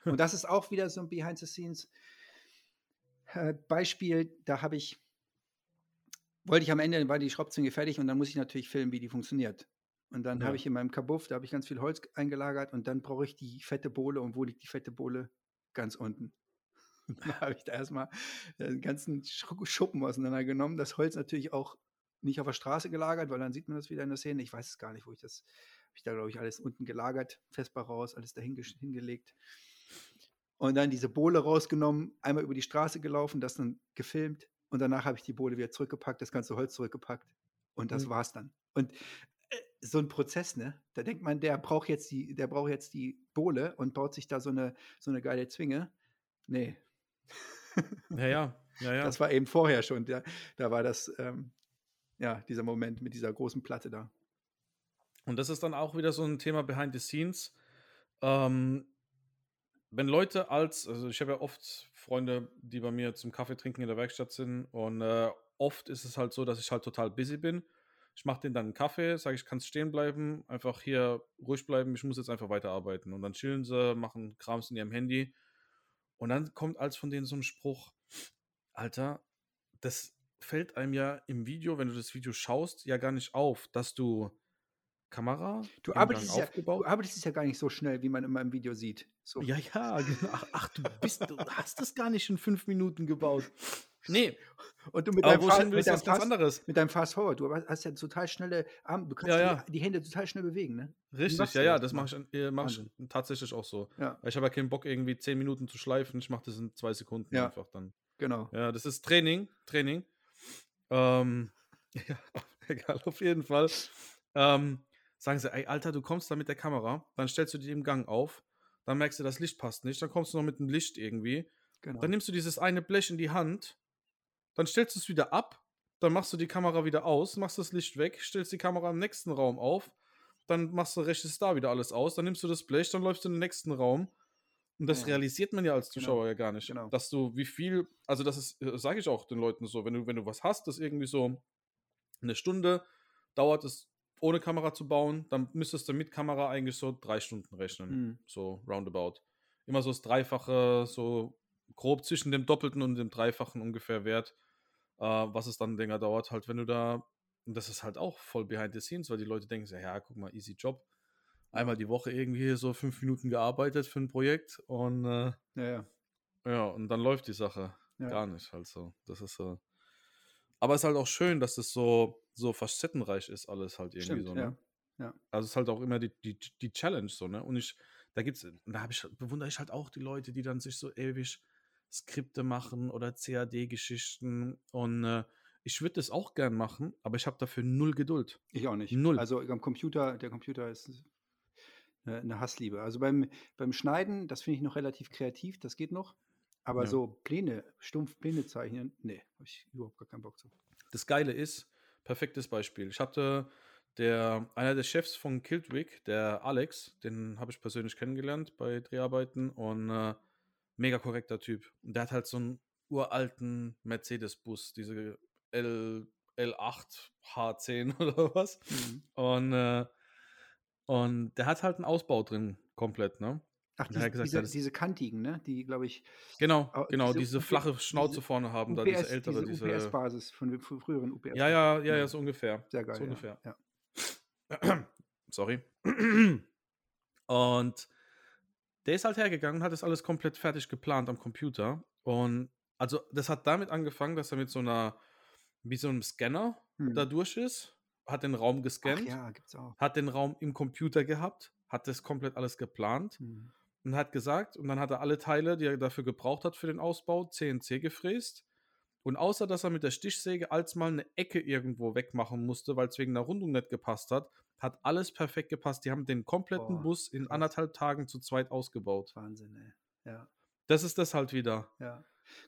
Und das ist auch wieder so ein Behind the Scenes äh, Beispiel, da habe ich, wollte ich am Ende, war die Schraubzwinge fertig und dann muss ich natürlich filmen, wie die funktioniert. Und dann ja. habe ich in meinem Kabuff, da habe ich ganz viel Holz eingelagert und dann brauche ich die fette Bohle und wo liegt die fette Bohle? Ganz unten. Und dann habe ich da erstmal den ganzen Schuppen auseinandergenommen. Das Holz natürlich auch nicht auf der Straße gelagert, weil dann sieht man das wieder in der Szene. Ich weiß es gar nicht, wo ich das, habe ich da, glaube ich, alles unten gelagert, festbar raus, alles dahin hingelegt. Und dann diese Bohle rausgenommen, einmal über die Straße gelaufen, das dann gefilmt und danach habe ich die Bohle wieder zurückgepackt, das ganze Holz zurückgepackt und das mhm. war's dann. Und äh, so ein Prozess, ne? Da denkt man, der braucht jetzt die, der braucht jetzt die Bohle und baut sich da so eine, so eine geile Zwinge. Nee, ja, ja. ja, ja. Das war eben vorher schon. Da, da war das, ähm, ja, dieser Moment mit dieser großen Platte da. Und das ist dann auch wieder so ein Thema behind the scenes. Ähm, wenn Leute als, also ich habe ja oft Freunde, die bei mir zum Kaffee trinken in der Werkstatt sind und äh, oft ist es halt so, dass ich halt total busy bin. Ich mache denen dann einen Kaffee, sage ich, kannst stehen bleiben, einfach hier ruhig bleiben, ich muss jetzt einfach weiterarbeiten. Und dann chillen sie, machen Krams in ihrem Handy und dann kommt als von denen so ein Spruch, Alter, das fällt einem ja im Video, wenn du das Video schaust, ja gar nicht auf, dass du Kamera du arbeitest, ja, du arbeitest ja gar nicht so schnell, wie man immer im Video sieht. So. Ja, ja, genau. Ach, ach, du bist, du hast das gar nicht in fünf Minuten gebaut. Nee. Und du mit deinem, Fast, mit, deinem Fast, anderes. mit deinem Fast Forward, du hast ja total schnelle Arme, du kannst ja, ja. Die, die, Hände total schnell bewegen, ne? Richtig, ja, ja, das mache ich, äh, mach ich tatsächlich auch so. Ja. Ich habe ja keinen Bock, irgendwie zehn Minuten zu schleifen, ich mache das in zwei Sekunden einfach dann. Genau. Ja, das ist Training, Training. Ähm, ja, egal, auf jeden Fall. Ähm, sagen sie, ey, Alter, du kommst da mit der Kamera, dann stellst du die im Gang auf, dann merkst du, das Licht passt nicht, dann kommst du noch mit dem Licht irgendwie. Genau. Dann nimmst du dieses eine Blech in die Hand dann stellst du es wieder ab, dann machst du die Kamera wieder aus, machst das Licht weg, stellst die Kamera im nächsten Raum auf, dann machst du rechtes da wieder alles aus, dann nimmst du das Blech, dann läufst du in den nächsten Raum Und das Ja, ja. realisiert man ja als Genau. Zuschauer ja gar nicht. Genau. Dass du, wie viel, also das ist, sage ich auch den Leuten so, wenn du, wenn du was hast, das irgendwie so eine Stunde dauert es, ohne Kamera zu bauen, dann müsstest du mit Kamera eigentlich so drei Stunden rechnen. Mhm. So roundabout. Immer so das Dreifache, so grob zwischen dem Doppelten und dem Dreifachen ungefähr wert, äh, was es dann länger dauert, halt, wenn du da, und das ist halt auch voll behind the scenes, weil die Leute denken, so, ja, guck mal, easy Job. Einmal die Woche irgendwie so fünf Minuten gearbeitet für ein Projekt und äh, Ja, ja. ja, und dann läuft die Sache Ja. gar nicht. Halt so. Das ist so. Aber es ist halt auch schön, dass es so, so facettenreich ist, alles halt irgendwie Stimmt, so. Ne? ja. Also es ist halt auch immer die, die, die Challenge so, ne? Und ich, da gibt's, und da habe ich, bewundere ich halt auch die Leute, die dann sich so ewig Skripte machen oder CAD-Geschichten. Und äh, ich würde das auch gern machen, aber ich habe dafür null Geduld. Ich auch nicht. Null. Also am Computer, der Computer ist eine, eine Hassliebe. Also beim, beim Schneiden, das finde ich noch relativ kreativ, das geht noch. Aber Ja. so Pläne, stumpf Pläne zeichnen, nee, habe ich überhaupt gar keinen Bock zu. Das Geile ist, perfektes Beispiel. Ich hatte der, einer der Chefs von Kiltwick, der Alex, den habe ich persönlich kennengelernt bei Dreharbeiten und äh, mega korrekter Typ. Und der hat halt so einen uralten Mercedes-Bus, diese L, L8 H10 oder was. Mhm. Und, äh, und der hat halt einen Ausbau drin, komplett, ne? Ach, Und diese, gesagt, diese, ja, diese kantigen, ne? Die, glaube ich, Genau, Au- genau, diese diese, flache Schnauze diese vorne haben, da diese UPS, ältere, diese. UPS-Basis von frü- früheren UPS. ja, ja, ja, ja, Ja. so ungefähr. Sehr geil. so ja. ungefähr. Ja. Sorry. Und der ist halt hergegangen, hat das alles komplett fertig geplant am Computer. Und also das hat damit angefangen, dass er mit so einer, wie so einem Scanner Hm. da durch ist, hat den Raum gescannt, ja, hat den Raum im Computer gehabt, hat das komplett alles geplant Hm. und hat gesagt, und dann hat er alle Teile, die er dafür gebraucht hat für den Ausbau, CNC gefräst. Und außer dass er mit der Stichsäge als mal eine Ecke irgendwo wegmachen musste, weil es wegen der Rundung nicht gepasst hat, hat alles perfekt gepasst. Die haben den kompletten Boah, Bus in krass. anderthalb Tagen zu zweit ausgebaut. Wahnsinn, ey. Ja, Das ist das halt wieder. ja.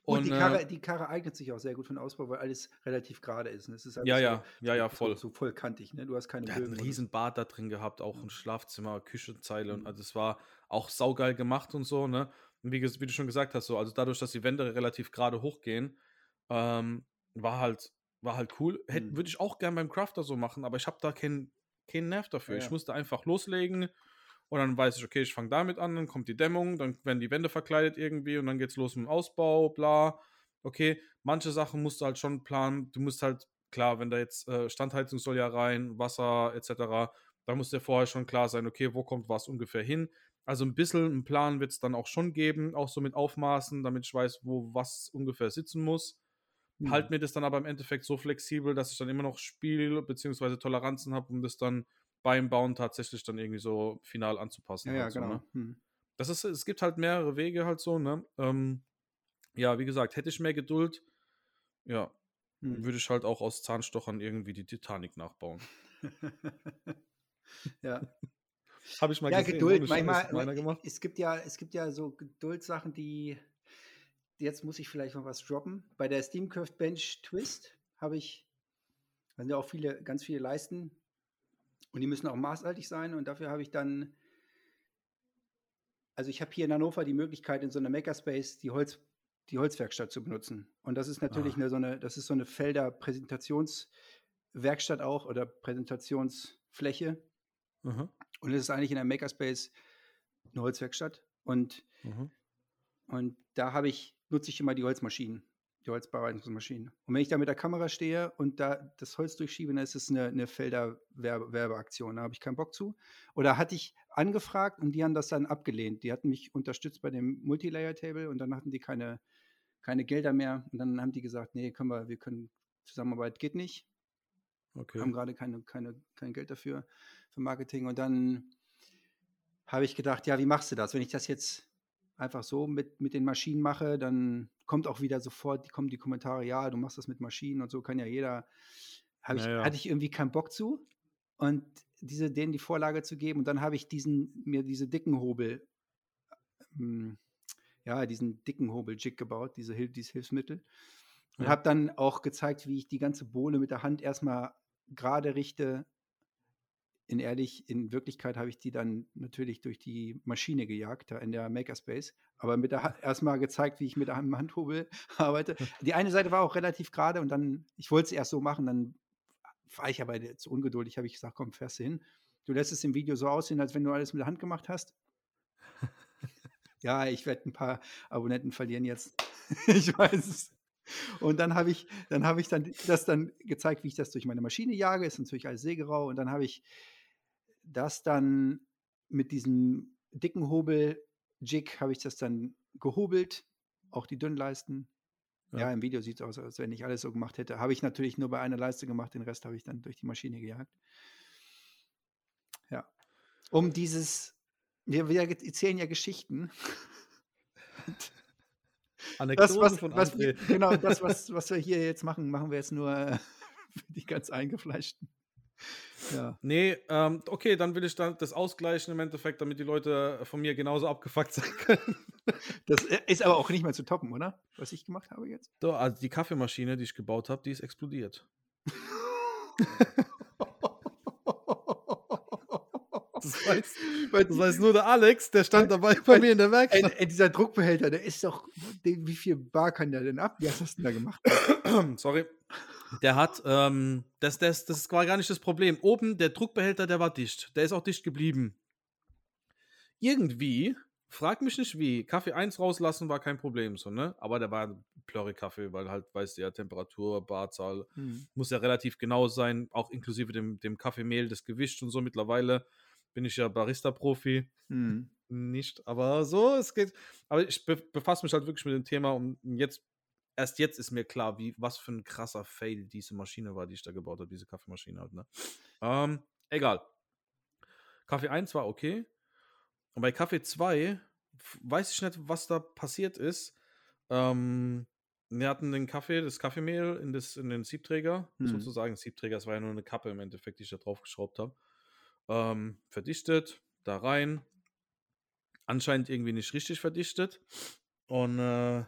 Gut, Und, die, äh, Karre, die Karre eignet sich auch sehr gut für den Ausbau, weil alles relativ gerade ist. Und es ist alles Ja, so, ja, ja, ja, so, voll. So, voll kantig, ne? Du hast keine Der hat ein Bögen oder so. riesen Bad da drin gehabt, auch Ja. ein Schlafzimmer, Küchenzeile und Mhm. also es war auch saugeil gemacht und so, ne? Und wie, wie du schon gesagt hast, so, also dadurch, dass die Wände relativ gerade hochgehen, ähm, war halt, war halt cool. Hätte, Mhm. Würde ich auch gern beim Crafter so machen, aber ich habe da keinen keinen Nerv dafür. Ja, Ich ja. musste einfach loslegen und dann weiß ich, okay, ich fange damit an, dann kommt die Dämmung, dann werden die Wände verkleidet irgendwie und dann geht's los mit dem Ausbau, bla. Okay, manche Sachen musst du halt schon planen. Du musst halt, klar, wenn da jetzt äh, Standheizung soll ja rein, Wasser etc., da muss dir vorher schon klar sein, okay, wo kommt was ungefähr hin. Also ein bisschen einen Plan wird es dann auch schon geben, auch so mit Aufmaßen, damit ich weiß, wo was ungefähr sitzen muss. Mhm. Halt mir das dann aber im Endeffekt so flexibel, dass ich dann immer noch Spiel- bzw. Toleranzen habe, um das dann beim Bauen tatsächlich dann irgendwie so final anzupassen. Ja, ja, halt so, genau. ne? Hm. Das ist, es gibt halt mehrere Wege halt so, ne? Ähm, ja, wie gesagt, hätte ich mehr Geduld, ja, Hm. würde ich halt auch aus Zahnstochern irgendwie die Titanic nachbauen. ja. Habe ich mal ja, gesehen. Geduld. Manchmal, gemacht. es gibt ja, es gibt ja so Geduldssachen, die jetzt muss ich vielleicht noch was droppen. Bei der Steam Curved Bench Twist habe ich, da sind ja auch viele, ganz viele Leisten und die müssen auch maßaltig sein und dafür habe ich dann, also ich habe hier in Hannover die Möglichkeit, in so einer Makerspace die Holz, die Holzwerkstatt zu benutzen. Und das ist natürlich Ah. eine, so eine, das ist so eine Felder Präsentationswerkstatt auch oder Präsentationsfläche. Mhm. Und es ist eigentlich in der Makerspace eine Holzwerkstatt. Und, Mhm. und da habe ich, nutze ich immer die Holzmaschinen, die Holzbearbeitungsmaschinen. Und wenn ich da mit der Kamera stehe und da das Holz durchschiebe, dann ist es eine, eine Felder-Werbeaktion. Da habe ich keinen Bock zu. Oder hatte ich angefragt und die haben das dann abgelehnt. Die hatten mich unterstützt bei dem Multilayer-Table und dann hatten die keine, keine Gelder mehr. Und dann haben die gesagt, nee, können wir, wir können, Zusammenarbeit geht nicht Okay. haben gerade keine, keine, kein Geld dafür für Marketing. Und dann habe ich gedacht, ja, wie machst du das? Wenn ich das jetzt einfach so mit, mit den Maschinen mache, dann kommt auch wieder sofort, die kommen die Kommentare, ja, du machst das mit Maschinen und so kann ja jeder. Ich, Ja. Hatte ich irgendwie keinen Bock zu. Und diese, denen die Vorlage zu geben. Und dann habe ich diesen, mir diese dicken Hobel, ähm, ja, diesen dicken Hobel-Jig gebaut, diese, Hil- dieses Hilfsmittel. Und Ja. habe dann auch gezeigt, wie ich die ganze Bohle mit der Hand erstmal gerade richte, in ehrlich, in Wirklichkeit habe ich die dann natürlich durch die Maschine gejagt, da in der Makerspace. Aber mit der erstmal gezeigt, wie ich mit einem Handhobel arbeite. Die eine Seite war auch relativ gerade und dann, ich wollte es erst so machen, dann war ich aber zu ungeduldig, habe ich gesagt, komm, fährst du hin. Du lässt es im Video so aussehen, als wenn du alles mit der Hand gemacht hast. ja, ich werde ein paar Abonnenten verlieren jetzt. ich weiß es. Und dann habe ich, dann habe ich dann das dann gezeigt, wie ich das durch meine Maschine jage. Ist natürlich alles sägerau. Und dann habe ich das dann mit diesem dicken Hobel-Jig habe ich das dann gehobelt, auch die Dünnleisten. Ja, ja im Video sieht es aus, als wenn ich alles so gemacht hätte. Habe ich natürlich nur bei einer Leiste gemacht, den Rest habe ich dann durch die Maschine gejagt. Ja. Um dieses, wir, wir erzählen ja Geschichten. Anekdoten das, was, von was, Genau, das, was, was wir hier jetzt machen, machen wir jetzt nur für die ganz Eingefleischten. Ja. Nee, ähm, okay, dann will ich dann das ausgleichen im Endeffekt, damit die Leute von mir genauso abgefuckt sein können. Das ist aber auch nicht mehr zu toppen, oder? Was ich gemacht habe jetzt? Doch, also die Kaffeemaschine, die ich gebaut habe, die ist explodiert. Das weiß, das weiß nur der Alex, der stand dabei bei mir in der Werkstatt. Ey, dieser Druckbehälter, der ist doch, wie viel Bar kann der denn ab? Wie hast du denn da gemacht? Sorry. Der hat, ähm, das, das, das war gar nicht das Problem. Oben, der Druckbehälter, der war dicht. Der ist auch dicht geblieben. Irgendwie, frag mich nicht wie, Kaffee 1 rauslassen war kein Problem, so, ne? Aber der war Plörre-Kaffee, weil halt, weißt du ja, Temperatur, Barzahl, hm. muss ja relativ genau sein, auch inklusive dem, dem Kaffeemehl, das Gewicht und so. Mittlerweile bin ich ja Barista-Profi. Hm. Nicht, aber so, es geht. Aber ich befasse mich halt wirklich mit dem Thema und jetzt erst jetzt ist mir klar, wie, was für ein krasser Fail diese Maschine war, die ich da gebaut habe, diese Kaffeemaschine halt, ne? Ähm, egal. Kaffee 1 war okay. Und bei Kaffee 2 weiß ich nicht, was da passiert ist. Ähm, wir hatten den Kaffee, das Kaffeemehl in, das, in den Siebträger, mhm. sozusagen. Siebträger, das war ja nur eine Kappe im Endeffekt, die ich da drauf geschraubt habe. Ähm, verdichtet, da rein. Anscheinend irgendwie nicht richtig verdichtet. Und äh,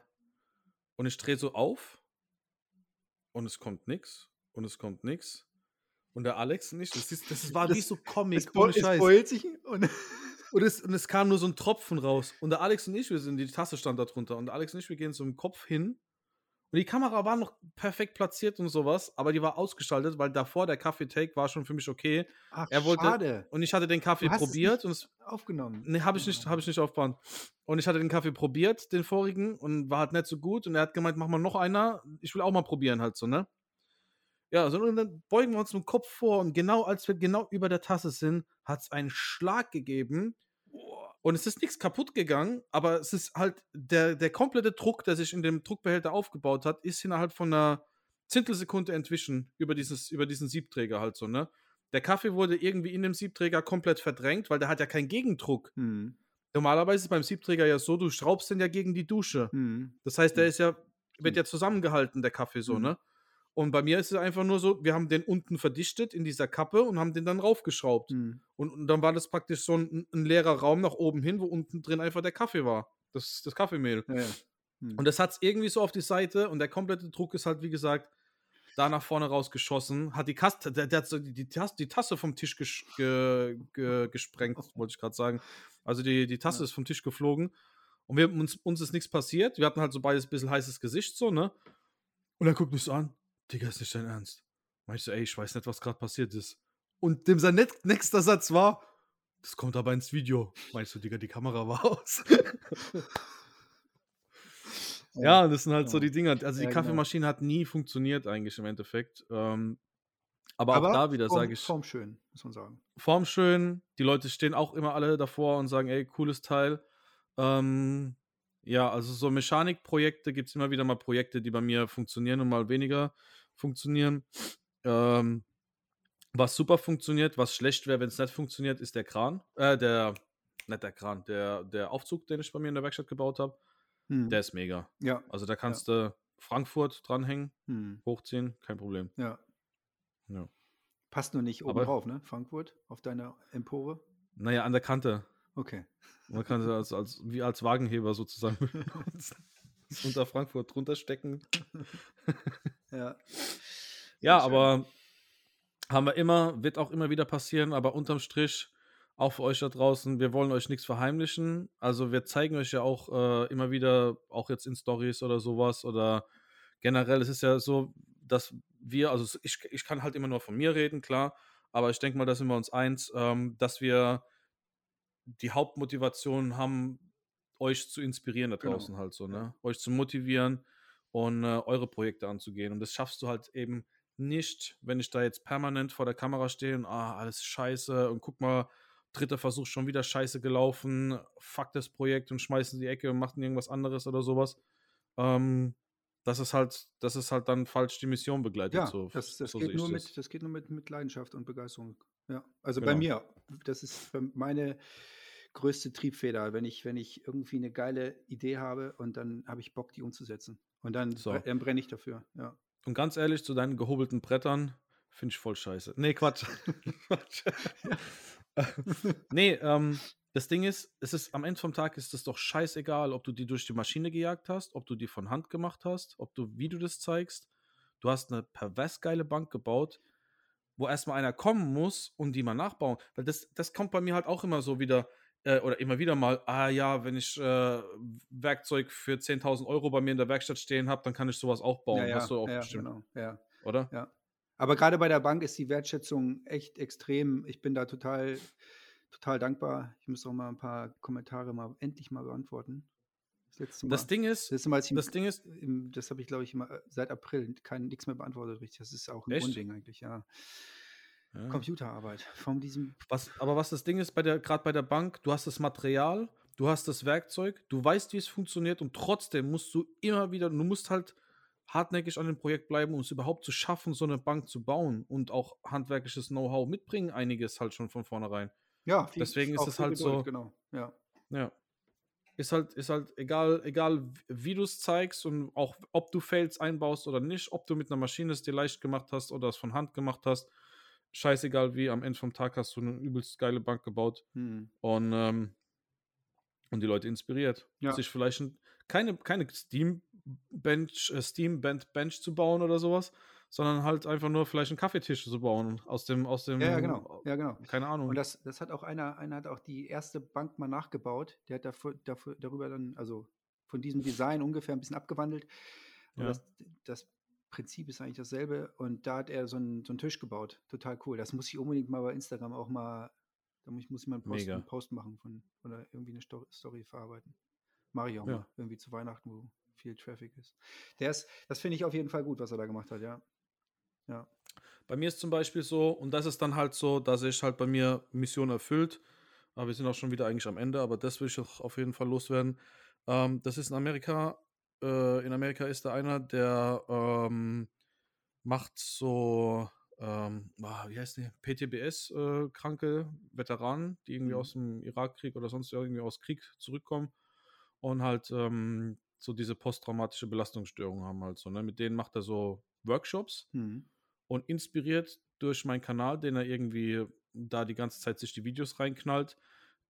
und ich drehe so auf und es kommt nichts und es kommt nichts. Und der Alex nicht. Das, ist, das war das, wie so Comic. Es, ohne es beult sich und, und, es, und es kam nur so ein Tropfen raus. Und der Alex und ich, wir sind, die Tasse stand da drunter. Und der Alex und ich, wir gehen so im Kopf hin und die Kamera war noch perfekt platziert und sowas, aber die war ausgeschaltet, weil davor der Kaffee-Take war schon für mich okay. Ach, er wollte, schade. Und ich hatte den Kaffee probiert. und es, aufgenommen. Nee, habe ich nicht, habe ich nicht aufgebaut. Und ich hatte den Kaffee probiert, den vorigen, und war halt nicht so gut. Und er hat gemeint, mach mal noch einer. Ich will auch mal probieren, halt so, ne? Ja, so, und dann beugen wir uns mit dem Kopf vor und genau als wir genau über der Tasse sind, hat es einen Schlag gegeben und es ist nichts kaputt gegangen, aber es ist halt der, der komplette Druck, der sich in dem Druckbehälter aufgebaut hat, ist innerhalb von einer Zehntelsekunde entwischen über, dieses, über diesen Siebträger halt so, ne? Der Kaffee wurde irgendwie in dem Siebträger komplett verdrängt, weil der hat ja keinen Gegendruck. Hm. Normalerweise ist beim Siebträger ja so, du schraubst den ja gegen die Dusche. Hm. Das heißt, der hm. ist ja, wird ja zusammengehalten, der Kaffee so, hm. ne? Und bei mir ist es einfach nur so, wir haben den unten verdichtet in dieser Kappe und haben den dann raufgeschraubt. Mhm. Und, und, dann war das praktisch so ein, ein, leerer Raum nach oben hin, wo unten drin einfach der Kaffee war. Das, das Kaffeemehl. Ja, ja. Mhm. Und das hat es irgendwie so auf die Seite und der komplette Druck ist halt, wie gesagt, da nach vorne rausgeschossen. Hat die, Kaste, der, der hat so die, die, Tasse, die Tasse vom Tisch ges, ge, ge, gesprengt, wollte ich gerade sagen. Also die, die Tasse ja. ist vom Tisch geflogen. Und wir, uns, uns ist nichts passiert. Wir hatten halt so beides ein bisschen heißes Gesicht, so, ne? Und er guckt mich so an. Digga, ist nicht dein Ernst. Meinst du, ey, ich weiß nicht, was gerade passiert ist. Und dem sein nächster Satz war, das kommt aber ins Video. Meinst du, Digga, die Kamera war aus? ja, das sind halt ja. so die Dinger. Also die ja, genau. Kaffeemaschine genau. hat nie funktioniert eigentlich im Endeffekt. Ähm, aber, aber, auch da wieder sage ich. Formschön, muss man sagen. Formschön. Die Leute stehen auch immer alle davor und sagen, ey, cooles Teil. Ähm, ja, also so Mechanikprojekte gibt es immer wieder mal Projekte, die bei mir funktionieren und mal weniger funktionieren. Ähm, was super funktioniert, was schlecht wäre, wenn es nicht funktioniert, ist der Kran. Äh, der, nicht der Kran, der, der Aufzug, den ich bei mir in der Werkstatt gebaut habe. Hm. Der ist mega. Ja. Also da kannst ja. du Frankfurt dranhängen, hm. hochziehen, kein Problem. Ja. ja. Passt nur nicht oben Aber, drauf, ne? Frankfurt, auf deiner Empore? Naja, an der Kante. Okay. Man kann es als, als, wie als Wagenheber sozusagen unter Frankfurt drunter stecken. ja. Ja, aber Haben wir immer, wird auch immer wieder passieren, aber unterm Strich, auch für euch da draußen, wir wollen euch nichts verheimlichen. Also wir zeigen euch ja auch äh, immer wieder, auch jetzt in Stories oder sowas oder generell, es ist ja so, dass wir, also ich, ich kann halt immer nur von mir reden, klar, aber ich denke mal, da sind wir uns eins, ähm, dass wir die Hauptmotivation haben, euch zu inspirieren da genau. draußen genau. halt so, ne? Euch zu motivieren und äh, eure Projekte anzugehen. Und das schaffst du halt eben nicht, wenn ich da jetzt permanent vor der Kamera stehe und ah, alles scheiße und guck mal, dritter Versuch schon wieder scheiße gelaufen, fuck das Projekt und schmeißen die Ecke und machen irgendwas anderes oder sowas. Ähm, das ist halt, das ist halt dann falsch die Mission begleitet. Ja, so, das, das, so geht nur das. Mit, das geht nur mit, mit Leidenschaft und Begeisterung. Ja, also genau. bei mir, das ist meine größte Triebfeder, wenn ich, wenn ich irgendwie eine geile Idee habe und dann habe ich Bock, die umzusetzen. Und dann, so. dann brenne ich dafür, ja. Und ganz ehrlich, zu deinen gehobelten Brettern finde ich voll scheiße. Nee, Quatsch. nee, ähm, das Ding ist, es ist am Ende vom Tag ist es doch scheißegal, ob du die durch die Maschine gejagt hast, ob du die von Hand gemacht hast, ob du, wie du das zeigst. Du hast eine pervers geile Bank gebaut, wo erstmal einer kommen muss und die mal nachbauen. Weil das, das kommt bei mir halt auch immer so wieder, äh, oder immer wieder mal, ah ja, wenn ich äh, Werkzeug für 10.000 Euro bei mir in der Werkstatt stehen habe, dann kann ich sowas auch bauen. Ja, ja, Hast du auch ja, bestimmt. Genau, ja. Oder? Ja. Aber gerade bei der Bank ist die Wertschätzung echt extrem. Ich bin da total total dankbar. Ich muss auch mal ein paar Kommentare mal endlich mal beantworten. Das, das Ding ist, das, Mal, das Ding ist, das habe ich glaube ich immer, äh, seit April kein nichts mehr beantwortet richtig. Das ist auch ein Unding eigentlich, ja. Ja. Computerarbeit von diesem. Was, aber was das Ding ist bei der, gerade bei der Bank, du hast das Material, du hast das Werkzeug, du weißt, wie es funktioniert und trotzdem musst du immer wieder, du musst halt hartnäckig an dem Projekt bleiben, um es überhaupt zu schaffen, so eine Bank zu bauen und auch handwerkliches Know-how mitbringen, einiges halt schon von vornherein. Ja, viel, deswegen ist es halt Geduld, so. Genau, ja. Ja. Ist halt, ist halt egal, egal wie du es zeigst und auch ob du Fails einbaust oder nicht, ob du mit einer Maschine es dir leicht gemacht hast oder es von Hand gemacht hast. Scheißegal wie, am Ende vom Tag hast du eine übelst geile Bank gebaut hm. und, ähm, und die Leute inspiriert. Ja. Sich vielleicht ein, keine, keine Steam Bench, äh, Steam Band Bench zu bauen oder sowas, sondern halt einfach nur vielleicht einen Kaffeetisch zu bauen aus dem, aus dem. Ja, ja genau. Ja, genau. Keine Ahnung. Und das, das hat auch einer, einer hat auch die erste Bank mal nachgebaut. Der hat dafür, dafür, darüber dann, also von diesem Design ungefähr ein bisschen abgewandelt. Und ja. das, das Prinzip ist eigentlich dasselbe. Und da hat er so einen, so einen Tisch gebaut. Total cool. Das muss ich unbedingt mal bei Instagram auch mal, da muss ich, muss ich mal einen Post, einen Post machen von, oder irgendwie eine Story, Story verarbeiten. Mache ich auch ja. mal. Irgendwie zu Weihnachten, wo viel Traffic ist. Der ist, das finde ich auf jeden Fall gut, was er da gemacht hat, ja. Ja. Bei mir ist zum Beispiel so, und das ist dann halt so, dass ich halt bei mir Mission erfüllt. Aber wir sind auch schon wieder eigentlich am Ende, aber das will ich auch auf jeden Fall loswerden. Ähm, das ist in Amerika. Äh, in Amerika ist da einer, der ähm, macht so, ähm, wie heißt die, PTBS-kranke äh, Veteranen, die irgendwie mhm. aus dem Irakkrieg oder sonst irgendwie aus Krieg zurückkommen und halt ähm, so diese posttraumatische Belastungsstörung haben halt so. Ne? Mit denen macht er so Workshops. Mhm und inspiriert durch meinen Kanal, den er irgendwie da die ganze Zeit sich die Videos reinknallt,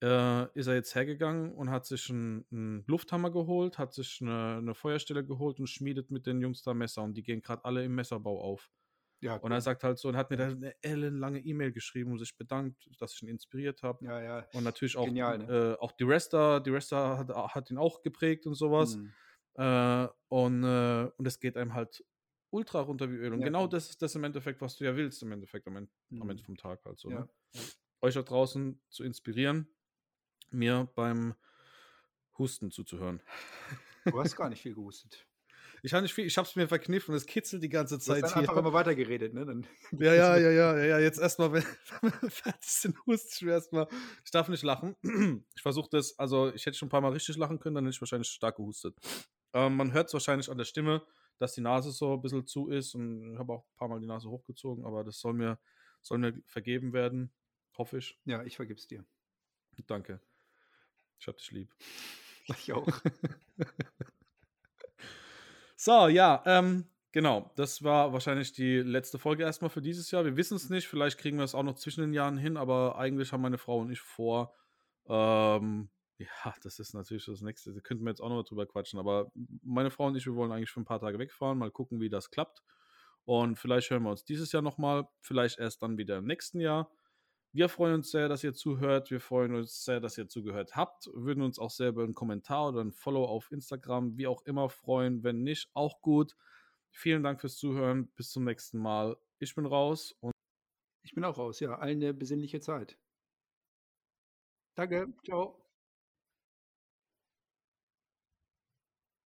äh, ist er jetzt hergegangen und hat sich einen, einen Lufthammer geholt, hat sich eine, eine, Feuerstelle geholt und schmiedet mit den Jungs da Messer und die gehen gerade alle im Messerbau auf. Ja, cool. Und er sagt halt so und hat mir da eine ellenlange E-Mail geschrieben und sich bedankt, dass ich ihn inspiriert habe. Ja, ja. Und natürlich auch, Genial, ne? äh, auch die Resta, die Resta hat, hat ihn auch geprägt und sowas. Mhm. Äh, und, äh, und es geht einem halt ultra runter wie Öl. Und ja, genau das ist das im Endeffekt, was du ja willst, im Endeffekt am Ende, mhm. am Ende vom Tag halt so. Ne? Euch da draußen zu inspirieren, mir beim Husten zuzuhören. Du hast gar nicht viel gehustet. Ich habe nicht viel, ich habe es mir verkniffen, es kitzelt die ganze Zeit. Du hast dann hier. einfach immer weitergeredet, ne? Dann ja, ja, ja, ja, ja, ja. Jetzt erstmal, wenn, wenn wir fertig sind, hust ich erstmal. Ich darf nicht lachen. Ich versuche das, also ich hätte schon ein paar Mal richtig lachen können, dann hätte ich wahrscheinlich stark gehustet. Ähm, man hört es wahrscheinlich an der Stimme dass die Nase so ein bisschen zu ist und ich habe auch ein paar Mal die Nase hochgezogen, aber das soll mir, soll mir vergeben werden, hoffe ich. Ja, ich vergib's dir. Danke. Ich hab dich lieb. Ich auch. so, ja, ähm, genau. Das war wahrscheinlich die letzte Folge erstmal für dieses Jahr. Wir wissen es nicht. Vielleicht kriegen wir es auch noch zwischen den Jahren hin, aber eigentlich haben meine Frau und ich vor, ähm, ja, das ist natürlich das Nächste. Da könnten wir jetzt auch noch drüber quatschen. Aber meine Frau und ich, wir wollen eigentlich für ein paar Tage wegfahren, mal gucken, wie das klappt. Und vielleicht hören wir uns dieses Jahr nochmal, vielleicht erst dann wieder im nächsten Jahr. Wir freuen uns sehr, dass ihr zuhört. Wir freuen uns sehr, dass ihr zugehört habt. Würden uns auch sehr über einen Kommentar oder ein Follow auf Instagram, wie auch immer, freuen. Wenn nicht, auch gut. Vielen Dank fürs Zuhören. Bis zum nächsten Mal. Ich bin raus und ich bin auch raus, ja. Eine besinnliche Zeit. Danke. Ciao.